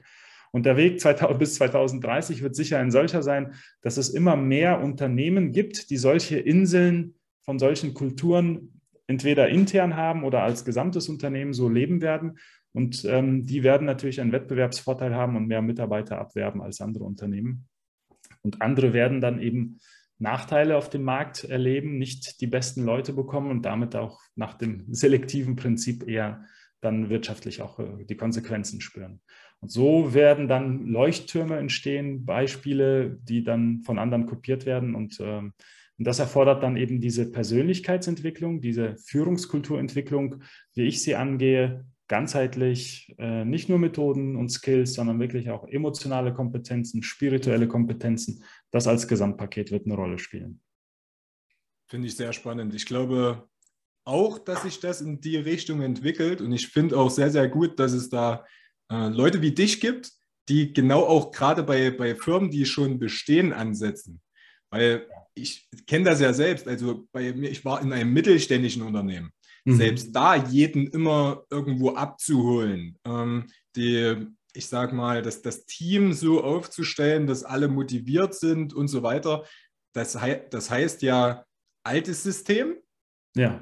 Und der Weg 2000, bis 2030 wird sicher ein solcher sein, dass es immer mehr Unternehmen gibt, die solche Inseln von solchen Kulturen entweder intern haben oder als gesamtes Unternehmen so leben werden. Und ähm, die werden natürlich einen Wettbewerbsvorteil haben und mehr Mitarbeiter abwerben als andere Unternehmen. Und andere werden dann eben Nachteile auf dem Markt erleben, nicht die besten Leute bekommen und damit auch nach dem selektiven Prinzip eher dann wirtschaftlich auch äh, die Konsequenzen spüren. Und so werden dann Leuchttürme entstehen, Beispiele, die dann von anderen kopiert werden. Und, ähm, und das erfordert dann eben diese Persönlichkeitsentwicklung, diese Führungskulturentwicklung, wie ich sie angehe, ganzheitlich, äh, nicht nur Methoden und Skills, sondern wirklich auch emotionale Kompetenzen, spirituelle Kompetenzen. Das als Gesamtpaket wird eine Rolle spielen. Finde ich sehr spannend. Ich glaube auch, dass sich das in die Richtung entwickelt und ich finde auch sehr, sehr gut, dass es da äh, Leute wie dich gibt, die genau auch gerade bei, bei Firmen, die schon bestehen, ansetzen. Weil ich kenne das ja selbst. Also bei mir, ich war in einem mittelständischen Unternehmen mhm. selbst da jeden immer irgendwo abzuholen. Ähm, die, ich sag mal, das, das Team so aufzustellen, dass alle motiviert sind und so weiter. Das, hei das heißt ja altes System, ja.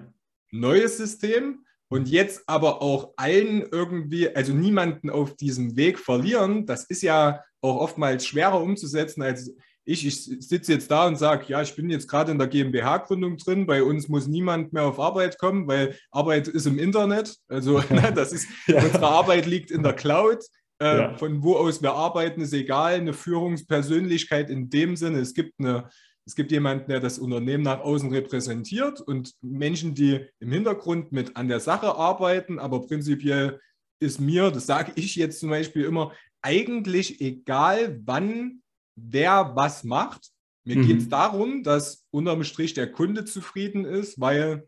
neues System und jetzt aber auch allen irgendwie, also niemanden auf diesem Weg verlieren. Das ist ja auch oftmals schwerer umzusetzen, als ich, ich sitze jetzt da und sage, ja, ich bin jetzt gerade in der GmbH-Gründung drin, bei uns muss niemand mehr auf Arbeit kommen, weil Arbeit ist im Internet. Also ne, das ist, ja. unsere Arbeit liegt in der Cloud. Äh, ja. Von wo aus wir arbeiten, ist egal. Eine Führungspersönlichkeit in dem Sinne, es gibt eine, es gibt jemanden, der das Unternehmen nach außen repräsentiert und Menschen, die im Hintergrund mit an der Sache arbeiten, aber prinzipiell ist mir, das sage ich jetzt zum Beispiel immer, eigentlich egal, wann wer was macht. Mir mhm. geht es darum, dass unterm Strich der Kunde zufrieden ist, weil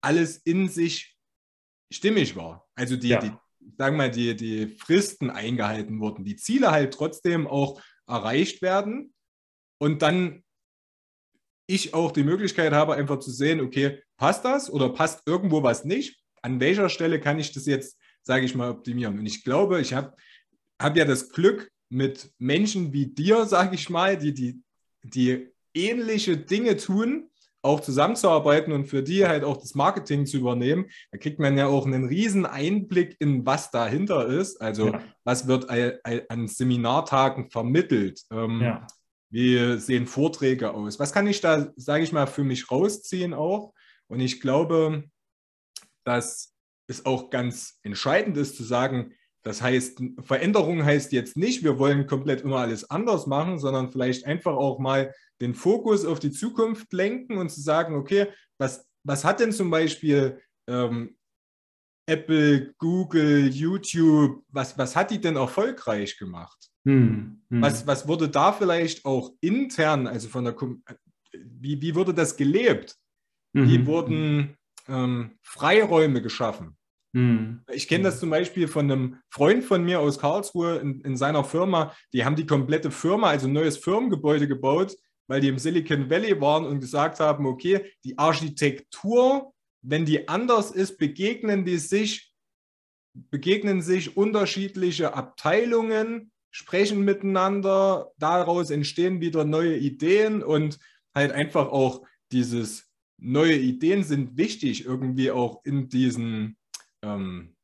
alles in sich stimmig war. Also die, ja. die sagen mal, die, die Fristen eingehalten wurden, die Ziele halt trotzdem auch erreicht werden und dann ich auch die Möglichkeit habe, einfach zu sehen, okay, passt das oder passt irgendwo was nicht? An welcher Stelle kann ich das jetzt, sage ich mal, optimieren? Und ich glaube, ich habe hab ja das Glück, mit Menschen wie dir, sage ich mal, die, die, die ähnliche Dinge tun, auch zusammenzuarbeiten und für die halt auch das Marketing zu übernehmen. Da kriegt man ja auch einen riesen Einblick in, was dahinter ist. Also ja. was wird an Seminartagen vermittelt? Ähm, ja. Wie sehen Vorträge aus? Was kann ich da, sage ich mal, für mich rausziehen auch? Und ich glaube, dass es auch ganz entscheidend ist zu sagen, das heißt, Veränderung heißt jetzt nicht, wir wollen komplett immer alles anders machen, sondern vielleicht einfach auch mal den Fokus auf die Zukunft lenken und zu sagen, okay, was, was hat denn zum Beispiel ähm, Apple, Google, YouTube, was, was hat die denn erfolgreich gemacht? Hm, hm. Was, was wurde da vielleicht auch intern, also von der, wie, wie wurde das gelebt? Mhm. Wie wurden ähm, Freiräume geschaffen? Hm. Ich kenne das zum Beispiel von einem Freund von mir aus Karlsruhe in, in, seiner Firma. Die haben die komplette Firma, also ein neues Firmengebäude gebaut, weil die im Silicon Valley waren und gesagt haben, okay, die Architektur, wenn die anders ist, begegnen die sich, begegnen sich unterschiedliche Abteilungen, sprechen miteinander, daraus entstehen wieder neue Ideen und halt einfach auch dieses neue Ideen sind wichtig irgendwie auch in diesen ähm,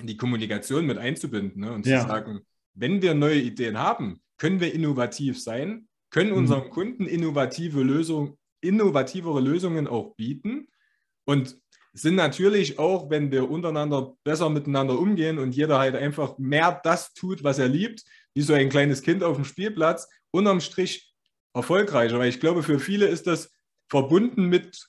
die Kommunikation mit einzubinden ne? und ja. zu sagen, wenn wir neue Ideen haben, können wir innovativ sein, können mhm. unseren Kunden innovative Lösungen, innovativere Lösungen auch bieten und sind natürlich auch, wenn wir untereinander besser miteinander umgehen und jeder halt einfach mehr das tut, was er liebt, wie so ein kleines Kind auf dem Spielplatz, unterm Strich erfolgreicher. Weil ich glaube, für viele ist das verbunden mit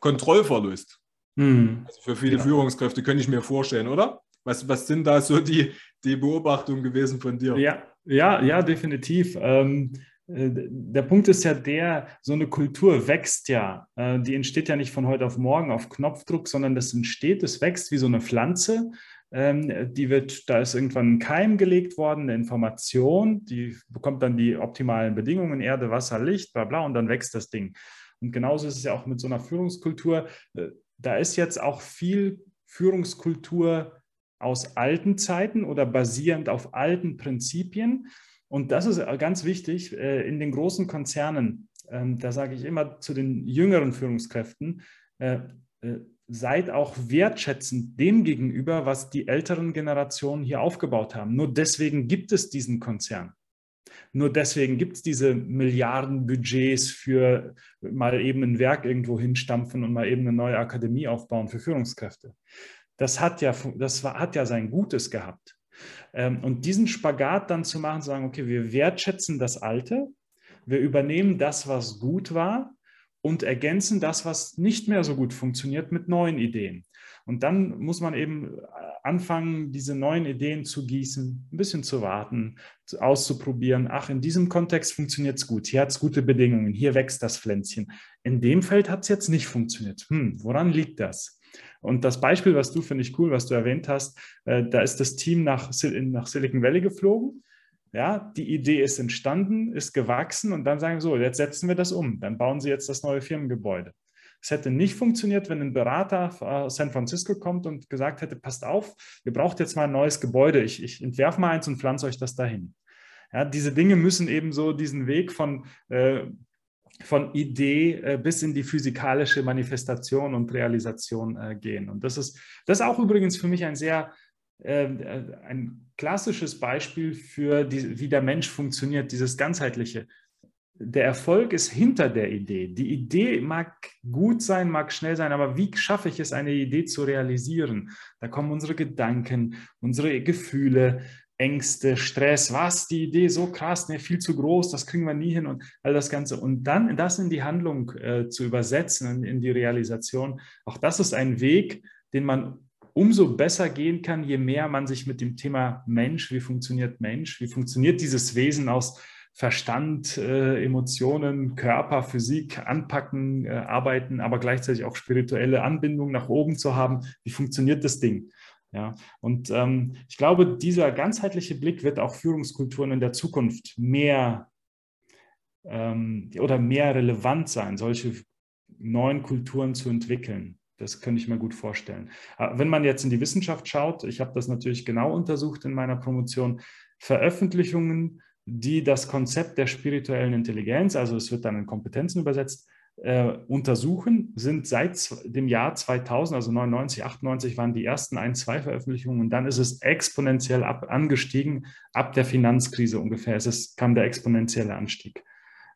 Kontrollverlust. Hm. Also für viele ja. Führungskräfte könnte ich mir vorstellen, oder? Was, was sind da so die, die Beobachtungen gewesen von dir? Ja, ja, ja, definitiv. Ähm, äh, der Punkt ist ja der, so eine Kultur wächst ja. Äh, die entsteht ja nicht von heute auf morgen auf Knopfdruck, sondern das entsteht, es wächst wie so eine Pflanze. ähm, die wird, da ist irgendwann ein Keim gelegt worden, eine Information, die bekommt dann die optimalen Bedingungen, Erde, Wasser, Licht, bla bla, und dann wächst das Ding. Und genauso ist es ja auch mit so einer Führungskultur. Äh, da ist jetzt auch viel Führungskultur aus alten Zeiten oder basierend auf alten Prinzipien. Und das ist ganz wichtig äh, in den großen Konzernen. Ähm, da sage ich immer zu den jüngeren Führungskräften, äh, seid auch wertschätzend dem gegenüber, was die älteren Generationen hier aufgebaut haben. Nur deswegen gibt es diesen Konzern. Nur deswegen gibt es diese Milliardenbudgets für mal eben ein Werk irgendwo hinstampfen und mal eben eine neue Akademie aufbauen für Führungskräfte. Das hat ja, das war, hat ja sein Gutes gehabt. Ähm, und diesen Spagat dann zu machen, zu sagen, okay, wir wertschätzen das Alte, wir übernehmen das, was gut war und ergänzen das, was nicht mehr so gut funktioniert, mit neuen Ideen. Und dann muss man eben anfangen, diese neuen Ideen zu gießen, ein bisschen zu warten, auszuprobieren. Ach, in diesem Kontext funktioniert es gut. Hier hat es gute Bedingungen. Hier wächst das Pflänzchen. In dem Feld hat es jetzt nicht funktioniert. Hm, woran liegt das? Und das Beispiel, was du, finde ich cool, was du erwähnt hast, äh, da ist das Team nach, nach Silicon Valley geflogen ja, die Idee ist entstanden, ist gewachsen und dann sagen so, jetzt setzen wir das um. Dann bauen sie jetzt das neue Firmengebäude. Es hätte nicht funktioniert, wenn ein Berater aus San Francisco kommt und gesagt hätte, passt auf, ihr braucht jetzt mal ein neues Gebäude. Ich, ich entwerfe mal eins und pflanze euch das dahin. Ja, diese Dinge müssen eben so diesen Weg von, äh, von Idee äh, bis in die physikalische Manifestation und Realisation äh, gehen. Und das ist, das ist auch übrigens für mich ein sehr äh, ein klassisches Beispiel für die, wie der Mensch funktioniert, dieses ganzheitliche. Der Erfolg ist hinter der Idee. Die Idee mag gut sein, mag schnell sein, aber wie schaffe ich es, eine Idee zu realisieren? Da kommen unsere Gedanken, unsere Gefühle, Ängste, Stress, was, die Idee so krass, ne, viel zu groß, das kriegen wir nie hin und all das Ganze. Und dann das in die Handlung äh, zu übersetzen, in die Realisation, auch das ist ein Weg, den man umso besser gehen kann, je mehr man sich mit dem Thema Mensch, wie funktioniert Mensch, wie funktioniert dieses Wesen aus Verstand, äh, Emotionen, Körper, Physik anpacken, äh, arbeiten, aber gleichzeitig auch spirituelle Anbindung nach oben zu haben. Wie funktioniert das Ding? Ja, und ähm, ich glaube, dieser ganzheitliche Blick wird auch Führungskulturen in der Zukunft mehr ähm, oder mehr relevant sein, solche neuen Kulturen zu entwickeln. Das könnte ich mir gut vorstellen. Ah, wenn man jetzt in die Wissenschaft schaut, ich habe das natürlich genau untersucht in meiner Promotion, Veröffentlichungen, die das Konzept der spirituellen Intelligenz, also es wird dann in Kompetenzen übersetzt, äh, untersuchen, sind seit dem Jahr 2000, also 99, 98 waren die ersten ein, zwei Veröffentlichungen und dann ist es exponentiell ab, angestiegen, ab der Finanzkrise ungefähr. Es ist, kam der exponentielle Anstieg.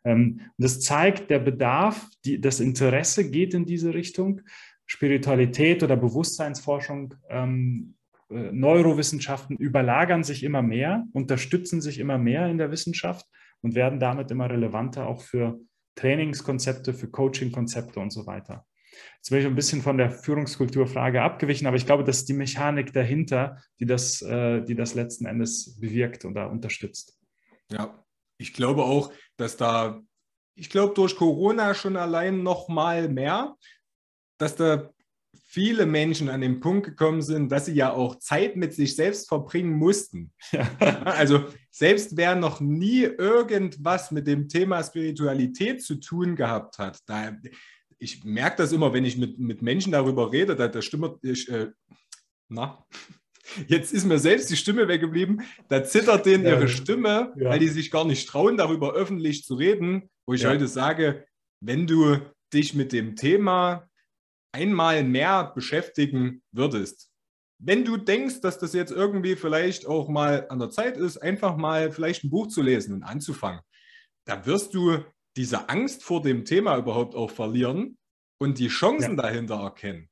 Ähm, das zeigt, der Bedarf, die, das Interesse geht in diese Richtung. Spiritualität oder Bewusstseinsforschung, ähm, äh, Neurowissenschaften überlagern sich immer mehr, unterstützen sich immer mehr in der Wissenschaft und werden damit immer relevanter auch für Trainingskonzepte, für Coachingkonzepte und so weiter. Jetzt bin ich ein bisschen von der Führungskulturfrage abgewichen, aber ich glaube, das ist die Mechanik dahinter, die das, äh, die das letzten Endes bewirkt oder unterstützt. Ja, ich glaube auch, dass da, ich glaube, durch Corona schon allein noch mal mehr, dass da viele Menschen an den Punkt gekommen sind, dass sie ja auch Zeit mit sich selbst verbringen mussten. Ja. Also selbst wer noch nie irgendwas mit dem Thema Spiritualität zu tun gehabt hat, da, ich merke das immer, wenn ich mit, mit Menschen darüber rede, da, da stimme ich, äh, na, jetzt ist mir selbst die Stimme weggeblieben, da zittert denen ihre Stimme, ja. weil die sich gar nicht trauen, darüber öffentlich zu reden, wo ich ja. heute sage, wenn du dich mit dem Thema einmal mehr beschäftigen würdest. Wenn du denkst, dass das jetzt irgendwie vielleicht auch mal an der Zeit ist, einfach mal vielleicht ein Buch zu lesen und anzufangen, da wirst du diese Angst vor dem Thema überhaupt auch verlieren und die Chancen ja. dahinter erkennen.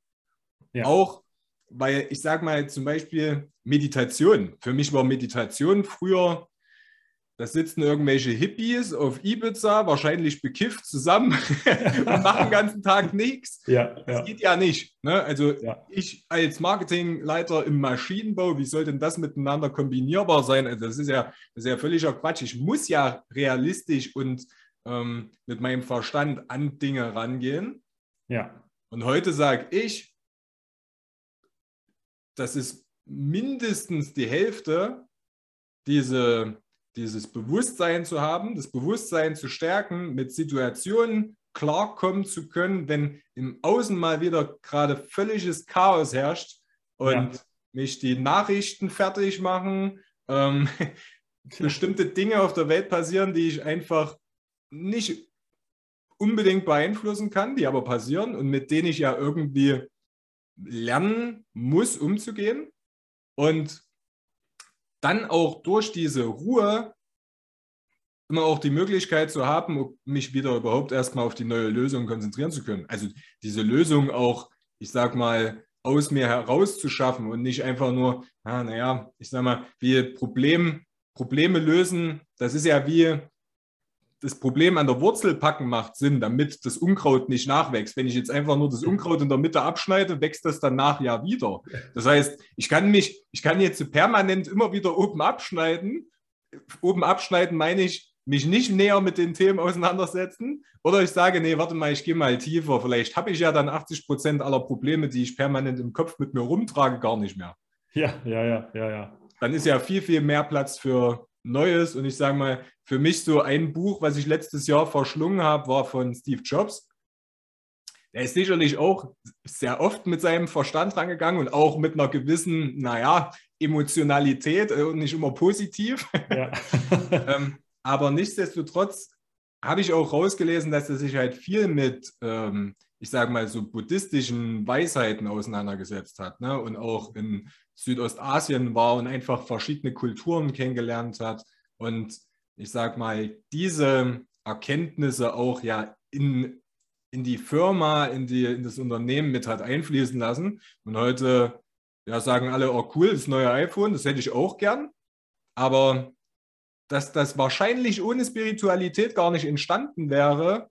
Ja. Auch weil ich sage mal zum Beispiel Meditation. Für mich war Meditation früher da sitzen irgendwelche Hippies auf Ibiza, wahrscheinlich bekifft zusammen und machen den ganzen Tag nichts. Ja, das ja. geht ja nicht. Ne? Also ja. ich als Marketingleiter im Maschinenbau, wie soll denn das miteinander kombinierbar sein? Also das ist ja, das ist ja völliger Quatsch. Ich muss ja realistisch und ähm, mit meinem Verstand an Dinge rangehen. Ja. Und heute sage ich, das ist mindestens die Hälfte diese, dieses Bewusstsein zu haben, das Bewusstsein zu stärken, mit Situationen klarkommen zu können, wenn im Außen mal wieder gerade völliges Chaos herrscht und ja. mich die Nachrichten fertig machen, ähm, bestimmte Dinge auf der Welt passieren, die ich einfach nicht unbedingt beeinflussen kann, die aber passieren und mit denen ich ja irgendwie lernen muss, umzugehen. Und dann auch durch diese Ruhe immer auch die Möglichkeit zu haben, mich wieder überhaupt erstmal auf die neue Lösung konzentrieren zu können. Also diese Lösung auch, ich sag mal, aus mir herauszuschaffen und nicht einfach nur, ah, naja, ich sag mal, wie Problem, Probleme lösen. Das ist ja wie, das Problem an der Wurzel packen macht Sinn, damit das Unkraut nicht nachwächst. Wenn ich jetzt einfach nur das Unkraut in der Mitte abschneide, wächst das danach ja wieder. Das heißt, ich kann mich, ich kann jetzt permanent immer wieder oben abschneiden. Oben abschneiden meine ich, mich nicht näher mit den Themen auseinandersetzen. Oder ich sage, nee, warte mal, ich gehe mal tiefer. Vielleicht habe ich ja dann 80 Prozent aller Probleme, die ich permanent im Kopf mit mir rumtrage, gar nicht mehr. Ja, ja, ja, ja, ja. Dann ist ja viel, viel mehr Platz für Neues. Und ich sage mal, für mich so ein Buch, was ich letztes Jahr verschlungen habe, war von Steve Jobs. Er ist sicherlich auch sehr oft mit seinem Verstand rangegangen und auch mit einer gewissen, naja, Emotionalität äh, und nicht immer positiv. Ja. ähm, aber nichtsdestotrotz habe ich auch rausgelesen, dass er sich halt viel mit, ähm, ich sage mal, so buddhistischen Weisheiten auseinandergesetzt hat ne? und auch in Südostasien war und einfach verschiedene Kulturen kennengelernt hat und ich sage mal, diese Erkenntnisse auch ja in, in die Firma, in, die, in das Unternehmen mit hat einfließen lassen. Und heute ja, sagen alle, oh cool, das neue iPhone, das hätte ich auch gern. Aber dass das wahrscheinlich ohne Spiritualität gar nicht entstanden wäre,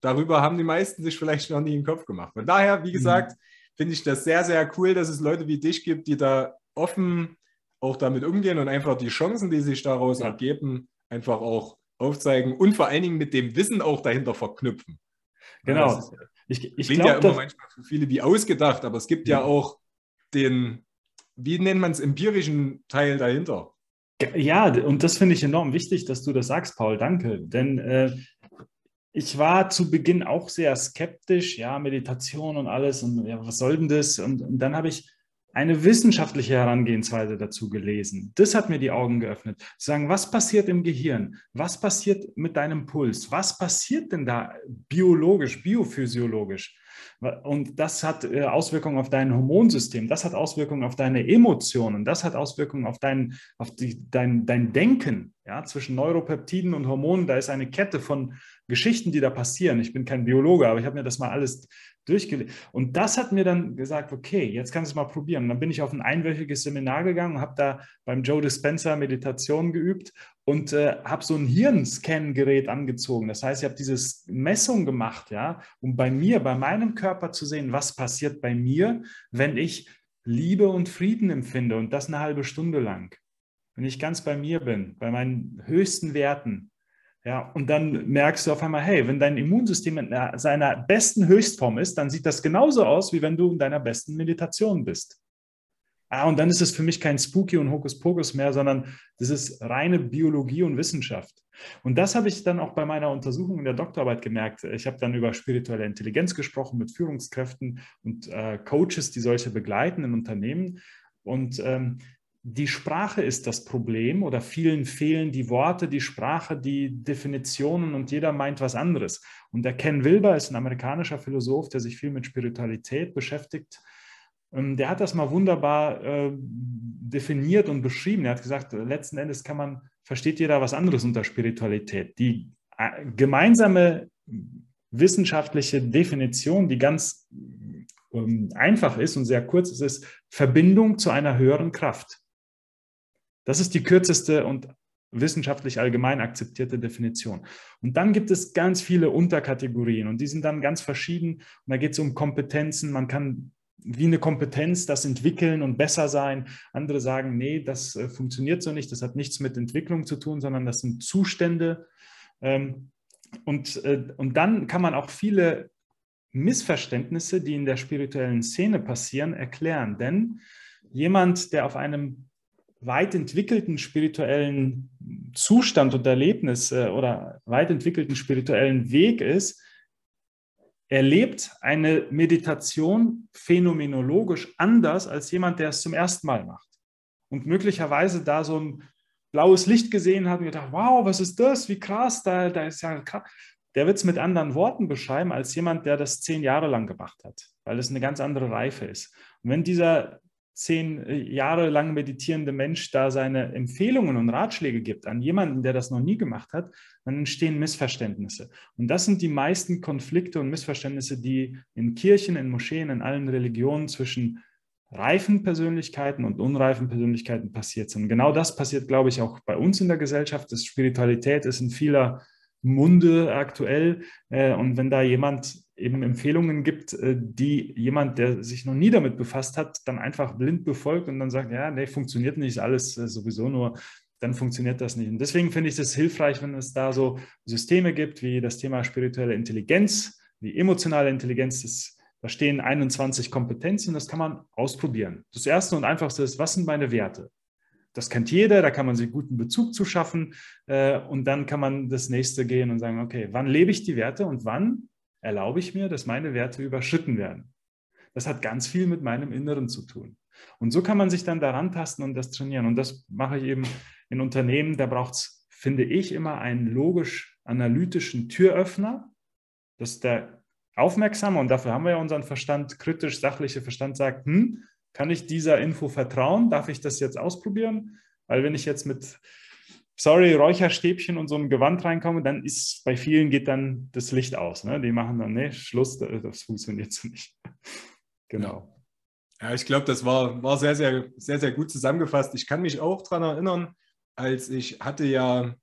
darüber haben die meisten sich vielleicht noch nie in den Kopf gemacht. Von daher, wie mhm. gesagt, mhm. finde ich das sehr, sehr cool, dass es Leute wie dich gibt, die da offen auch damit umgehen und einfach die Chancen, die sich daraus ja. ergeben, einfach auch aufzeigen und vor allen Dingen mit dem Wissen auch dahinter verknüpfen. Genau. Ist, ich, ich klingt glaub, ja immer manchmal für viele wie ausgedacht, aber es gibt ja, ja auch den, wie nennt man es, empirischen Teil dahinter. Ja, und das finde ich enorm wichtig, dass du das sagst, Paul. Danke. Denn äh, ich war zu Beginn auch sehr skeptisch, ja, Meditation und alles und ja, was soll denn das? Und, und dann habe ich eine wissenschaftliche Herangehensweise dazu gelesen. Das hat mir die Augen geöffnet. Sagen, was passiert im Gehirn? Was passiert mit deinem Puls? Was passiert denn da biologisch, biophysiologisch? Und das hat äh, Auswirkungen auf dein Hormonsystem, das hat Auswirkungen auf deine Emotionen, das hat Auswirkungen auf dein, auf die, dein, dein Denken. Ja, zwischen Neuropeptiden und Hormonen, da ist eine Kette von Geschichten, die da passieren. Ich bin kein Biologe, aber ich habe mir das mal alles durchgelesen. Und das hat mir dann gesagt, okay, jetzt kannst du es mal probieren. Und dann bin ich auf ein einwöchiges Seminar gegangen und habe da beim Joe Dispenza Meditation geübt und äh, habe so ein Hirnscan-Gerät angezogen. Das heißt, ich habe diese Messung gemacht, ja, um bei mir, bei meinem Körper zu sehen, was passiert bei mir, wenn ich Liebe und Frieden empfinde und das eine halbe Stunde lang. Wenn ich ganz bei mir bin, bei meinen höchsten Werten, ja, und dann merkst du auf einmal, hey, wenn dein Immunsystem in seiner besten Höchstform ist, dann sieht das genauso aus, wie wenn du in deiner besten Meditation bist. Ah, und dann ist es für mich kein Spooky und Hokuspokus mehr, sondern das ist reine Biologie und Wissenschaft. Und das habe ich dann auch bei meiner Untersuchung in der Doktorarbeit gemerkt. Ich habe dann über spirituelle Intelligenz gesprochen mit Führungskräften und äh, Coaches, die solche begleiten in Unternehmen. Und ähm, die Sprache ist das Problem oder vielen fehlen die Worte, die Sprache, die Definitionen und jeder meint was anderes. Und der Ken Wilber ist ein amerikanischer Philosoph, der sich viel mit Spiritualität beschäftigt der hat das mal wunderbar äh, definiert und beschrieben. Er hat gesagt, letzten Endes kann man, versteht jeder was anderes unter Spiritualität. Die äh, gemeinsame wissenschaftliche Definition, die ganz ähm, einfach ist und sehr kurz ist, ist Verbindung zu einer höheren Kraft. Das ist die kürzeste und wissenschaftlich allgemein akzeptierte Definition. Und dann gibt es ganz viele Unterkategorien und die sind dann ganz verschieden. Und da geht es um Kompetenzen. Man kann wie eine Kompetenz das entwickeln und besser sein. Andere sagen, nee, das äh, funktioniert so nicht, das hat nichts mit Entwicklung zu tun, sondern das sind Zustände. Ähm, und, äh, und dann kann man auch viele Missverständnisse, die in der spirituellen Szene passieren, erklären. Denn jemand, der auf einem weit entwickelten spirituellen Zustand und Erlebnis äh, oder weit entwickelten spirituellen Weg ist, erlebt eine Meditation phänomenologisch anders als jemand, der es zum ersten Mal macht. Und möglicherweise da so ein blaues Licht gesehen hat und gedacht, wow, was ist das? Wie krass, da, da ist ja krass. Der wird es mit anderen Worten beschreiben als jemand, der das zehn Jahre lang gemacht hat, weil es eine ganz andere Reife ist. Und wenn dieser zehn äh, Jahre lang meditierende Mensch da seine Empfehlungen und Ratschläge gibt an jemanden, der das noch nie gemacht hat, dann entstehen Missverständnisse. Und das sind die meisten Konflikte und Missverständnisse, die in Kirchen, in Moscheen, in allen Religionen zwischen reifen Persönlichkeiten und unreifen Persönlichkeiten passiert sind. Genau das passiert, glaube ich, auch bei uns in der Gesellschaft. Das Spiritualität ist in vieler Munde aktuell. Äh, und wenn da jemand eben Empfehlungen gibt, äh, die jemand, der sich noch nie damit befasst hat, dann einfach blind befolgt und dann sagt, ja, nee, funktioniert nicht, alles äh, sowieso nur, dann funktioniert das nicht. Und deswegen finde ich es hilfreich, wenn es da so Systeme gibt wie das Thema spirituelle Intelligenz, wie emotionale Intelligenz. Das, da stehen 21 Kompetenzen, das kann man ausprobieren. Das erste und einfachste ist, was sind meine Werte? Das kennt jeder, da kann man sich guten Bezug zu schaffen äh, und dann kann man das nächste gehen und sagen, okay, wann lebe ich die Werte und wann erlaube ich mir, dass meine Werte überschritten werden. Das hat ganz viel mit meinem Inneren zu tun. Und so kann man sich dann daran tasten und das trainieren. Und das mache ich eben in Unternehmen. Da braucht es, finde ich, immer einen logisch-analytischen Türöffner, dass der Aufmerksame, und dafür haben wir ja unseren Verstand, kritisch, sachliche Verstand sagt, hm, kann ich dieser Info vertrauen? Darf ich das jetzt ausprobieren? Weil wenn ich jetzt mit sorry, Räucherstäbchen und so ein Gewand reinkomme, dann ist bei vielen geht dann das Licht aus. Ne? Die machen dann, nee, Schluss, das funktioniert so nicht. genau. Ja, ich glaube, das war, war sehr, sehr, sehr, sehr gut zusammengefasst. Ich kann mich auch daran erinnern, als ich hatte ja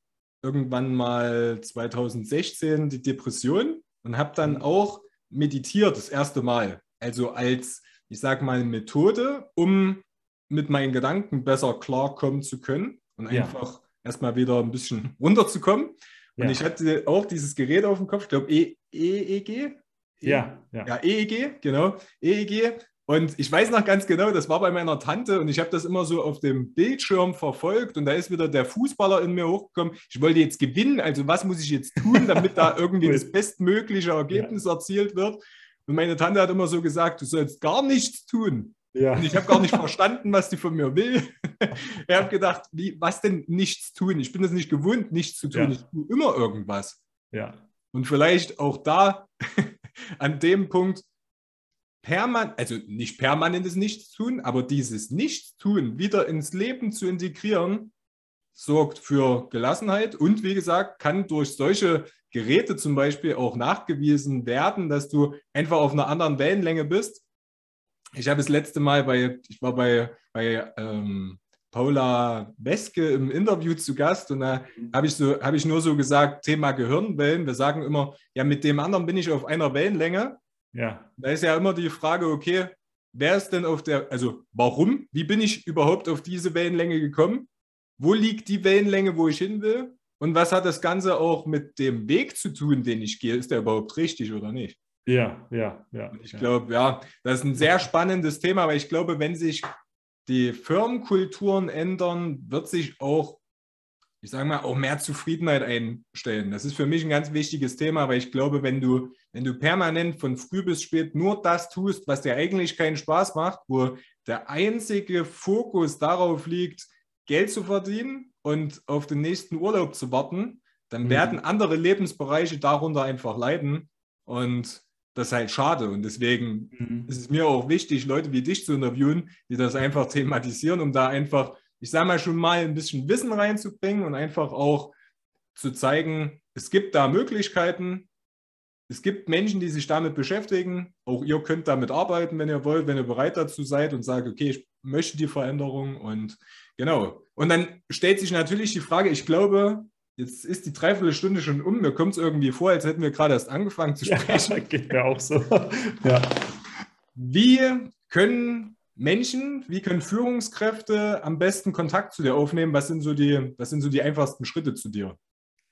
irgendwann mal 2016 die Depression und habe dann mhm. auch meditiert das erste Mal. Also als, ich sage mal, Methode, um mit meinen Gedanken besser klarkommen zu können und einfach erstmal wieder ein bisschen runterzukommen. Und ja. ich hatte auch dieses Gerät auf dem Kopf, ich glaube e EEG. E ja, ja. Ja, EEG, genau. EEG. Und ich weiß noch ganz genau, das war bei meiner Tante und ich habe das immer so auf dem Bildschirm verfolgt und da ist wieder der Fußballer in mir hochgekommen. Ich wollte jetzt gewinnen, also was muss ich jetzt tun, damit da irgendwie das bestmögliche Ergebnis ja. erzielt wird? Und meine Tante hat immer so gesagt, du sollst gar nichts tun. Ja. Und ich habe gar nicht verstanden, was die von mir will. ich habe gedacht, wie, was denn nichts tun? Ich bin es nicht gewohnt, nichts zu tun. Ja. Ich tue immer irgendwas. Ja. Und vielleicht auch da an dem Punkt permanent, also nicht permanentes Nichtstun, aber dieses Nichtstun wieder ins Leben zu integrieren, sorgt für Gelassenheit und wie gesagt, kann durch solche Geräte zum Beispiel auch nachgewiesen werden, dass du einfach auf einer anderen Wellenlänge bist ich habe das letzte Mal bei, ich war bei, bei ähm, Paula Weske im Interview zu Gast und da habe ich, so, hab ich nur so gesagt, Thema Gehirnwellen. Wir sagen immer, ja, mit dem anderen bin ich auf einer Wellenlänge. Ja. Da ist ja immer die Frage, okay, wer ist denn auf der, also warum, wie bin ich überhaupt auf diese Wellenlänge gekommen? Wo liegt die Wellenlänge, wo ich hin will? Und was hat das Ganze auch mit dem Weg zu tun, den ich gehe? Ist der überhaupt richtig oder nicht? Ja, ja, ja. Ich glaube, ja, das ist ein sehr spannendes Thema, aber ich glaube, wenn sich die Firmenkulturen ändern, wird sich auch, ich sage mal, auch mehr Zufriedenheit einstellen. Das ist für mich ein ganz wichtiges Thema, weil ich glaube, wenn du, wenn du permanent von früh bis spät nur das tust, was dir eigentlich keinen Spaß macht, wo der einzige Fokus darauf liegt, Geld zu verdienen und auf den nächsten Urlaub zu warten, dann mhm. werden andere Lebensbereiche darunter einfach leiden. Und das ist halt schade. Und deswegen mhm. ist es mir auch wichtig, Leute wie dich zu interviewen, die das einfach thematisieren, um da einfach, ich sage mal, schon mal ein bisschen Wissen reinzubringen und einfach auch zu zeigen, es gibt da Möglichkeiten. Es gibt Menschen, die sich damit beschäftigen. Auch ihr könnt damit arbeiten, wenn ihr wollt, wenn ihr bereit dazu seid und sagt, okay, ich möchte die Veränderung. Und genau. Und dann stellt sich natürlich die Frage, ich glaube, Jetzt ist die Dreiviertelstunde schon um. Mir kommt es irgendwie vor, als hätten wir gerade erst angefangen zu sprechen. Ja, geht mir auch so. ja. Wie können Menschen, wie können Führungskräfte am besten Kontakt zu dir aufnehmen? Was sind so die, was sind so die einfachsten Schritte zu dir?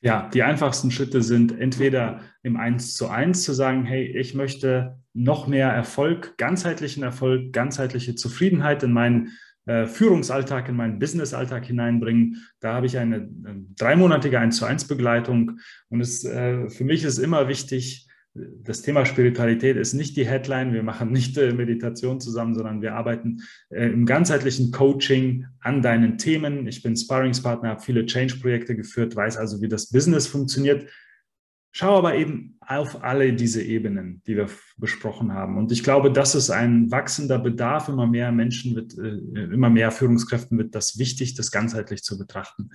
Ja, die einfachsten Schritte sind entweder im Eins zu eins zu sagen, hey, ich möchte noch mehr Erfolg, ganzheitlichen Erfolg, ganzheitliche Zufriedenheit in meinen äh, Führungsalltag, in meinen Businessalltag hineinbringen. Da habe ich eine, eine dreimonatige Eins zu eins Begleitung und es, äh, für mich ist immer wichtig, das Thema Spiritualität ist nicht die Headline. Wir machen nicht äh, Meditation zusammen, sondern wir arbeiten äh, im ganzheitlichen Coaching an deinen Themen. Ich bin Sparringspartner, habe viele Change-Projekte geführt, weiß also, wie das Business funktioniert. Schau aber eben auf alle diese Ebenen, die wir besprochen haben. Und ich glaube, das ist ein wachsender Bedarf. Immer mehr Menschen wird, äh, immer mehr Führungskräften wird das wichtig, das ganzheitlich zu betrachten.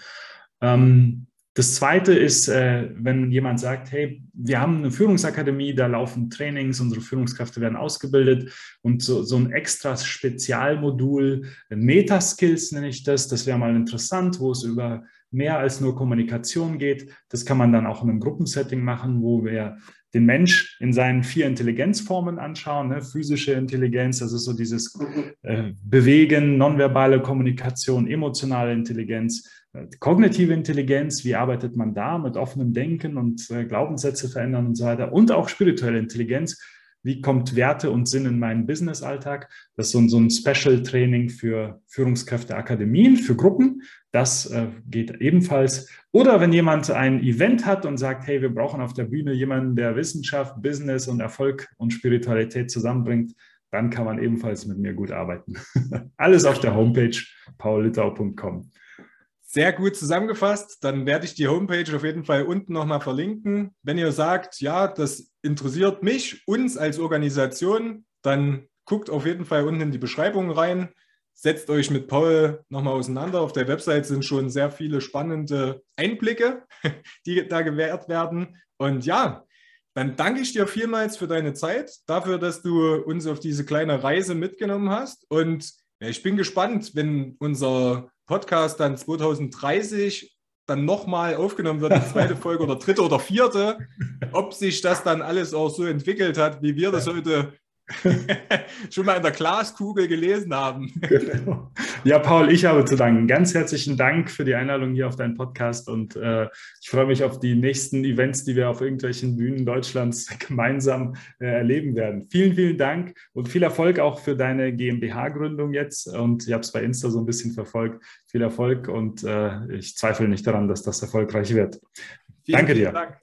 Ähm, das Zweite ist, äh, wenn jemand sagt, hey, wir haben eine Führungsakademie, da laufen Trainings, unsere Führungskräfte werden ausgebildet und so, so ein extra Spezialmodul, Metaskills nenne ich das, das wäre mal interessant, wo es über mehr als nur Kommunikation geht. Das kann man dann auch in einem Gruppensetting machen, wo wir den Mensch in seinen vier Intelligenzformen anschauen. Ne? Physische Intelligenz, das ist so dieses äh, Bewegen, nonverbale Kommunikation, emotionale Intelligenz, äh, kognitive Intelligenz, wie arbeitet man da mit offenem Denken und äh, Glaubenssätze verändern und so weiter. Und auch spirituelle Intelligenz, wie kommt Werte und Sinn in meinen Business-Alltag. Das ist so ein, so ein Special-Training für Führungskräfte-Akademien, für Gruppen. Das äh, geht ebenfalls. Oder wenn jemand ein Event hat und sagt, hey, wir brauchen auf der Bühne jemanden, der Wissenschaft, Business und Erfolg und Spiritualität zusammenbringt, dann kann man ebenfalls mit mir gut arbeiten. Alles auf der Homepage paulittau.com. Sehr gut zusammengefasst. Dann werde ich die Homepage auf jeden Fall unten nochmal verlinken. Wenn ihr sagt, ja, das interessiert mich, uns als Organisation, dann guckt auf jeden Fall unten in die Beschreibung rein. Setzt euch mit Paul nochmal auseinander. Auf der Website sind schon sehr viele spannende Einblicke, die da gewährt werden. Und ja, dann danke ich dir vielmals für deine Zeit, dafür, dass du uns auf diese kleine Reise mitgenommen hast. Und ich bin gespannt, wenn unser Podcast dann 2030 dann nochmal aufgenommen wird, die zweite Folge oder dritte oder vierte, ob sich das dann alles auch so entwickelt hat, wie wir das heute schon mal in der Glaskugel gelesen haben. Genau. Ja, Paul, ich habe zu danken. Ganz herzlichen Dank für die Einladung hier auf deinen Podcast und äh, ich freue mich auf die nächsten Events, die wir auf irgendwelchen Bühnen Deutschlands gemeinsam äh, erleben werden. Vielen, vielen Dank und viel Erfolg auch für deine GmbH-Gründung jetzt und ich habe es bei Insta so ein bisschen verfolgt. Viel Erfolg und äh, ich zweifle nicht daran, dass das erfolgreich wird. Vielen, Danke dir. Dank.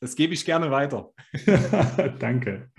Das gebe ich gerne weiter. Danke.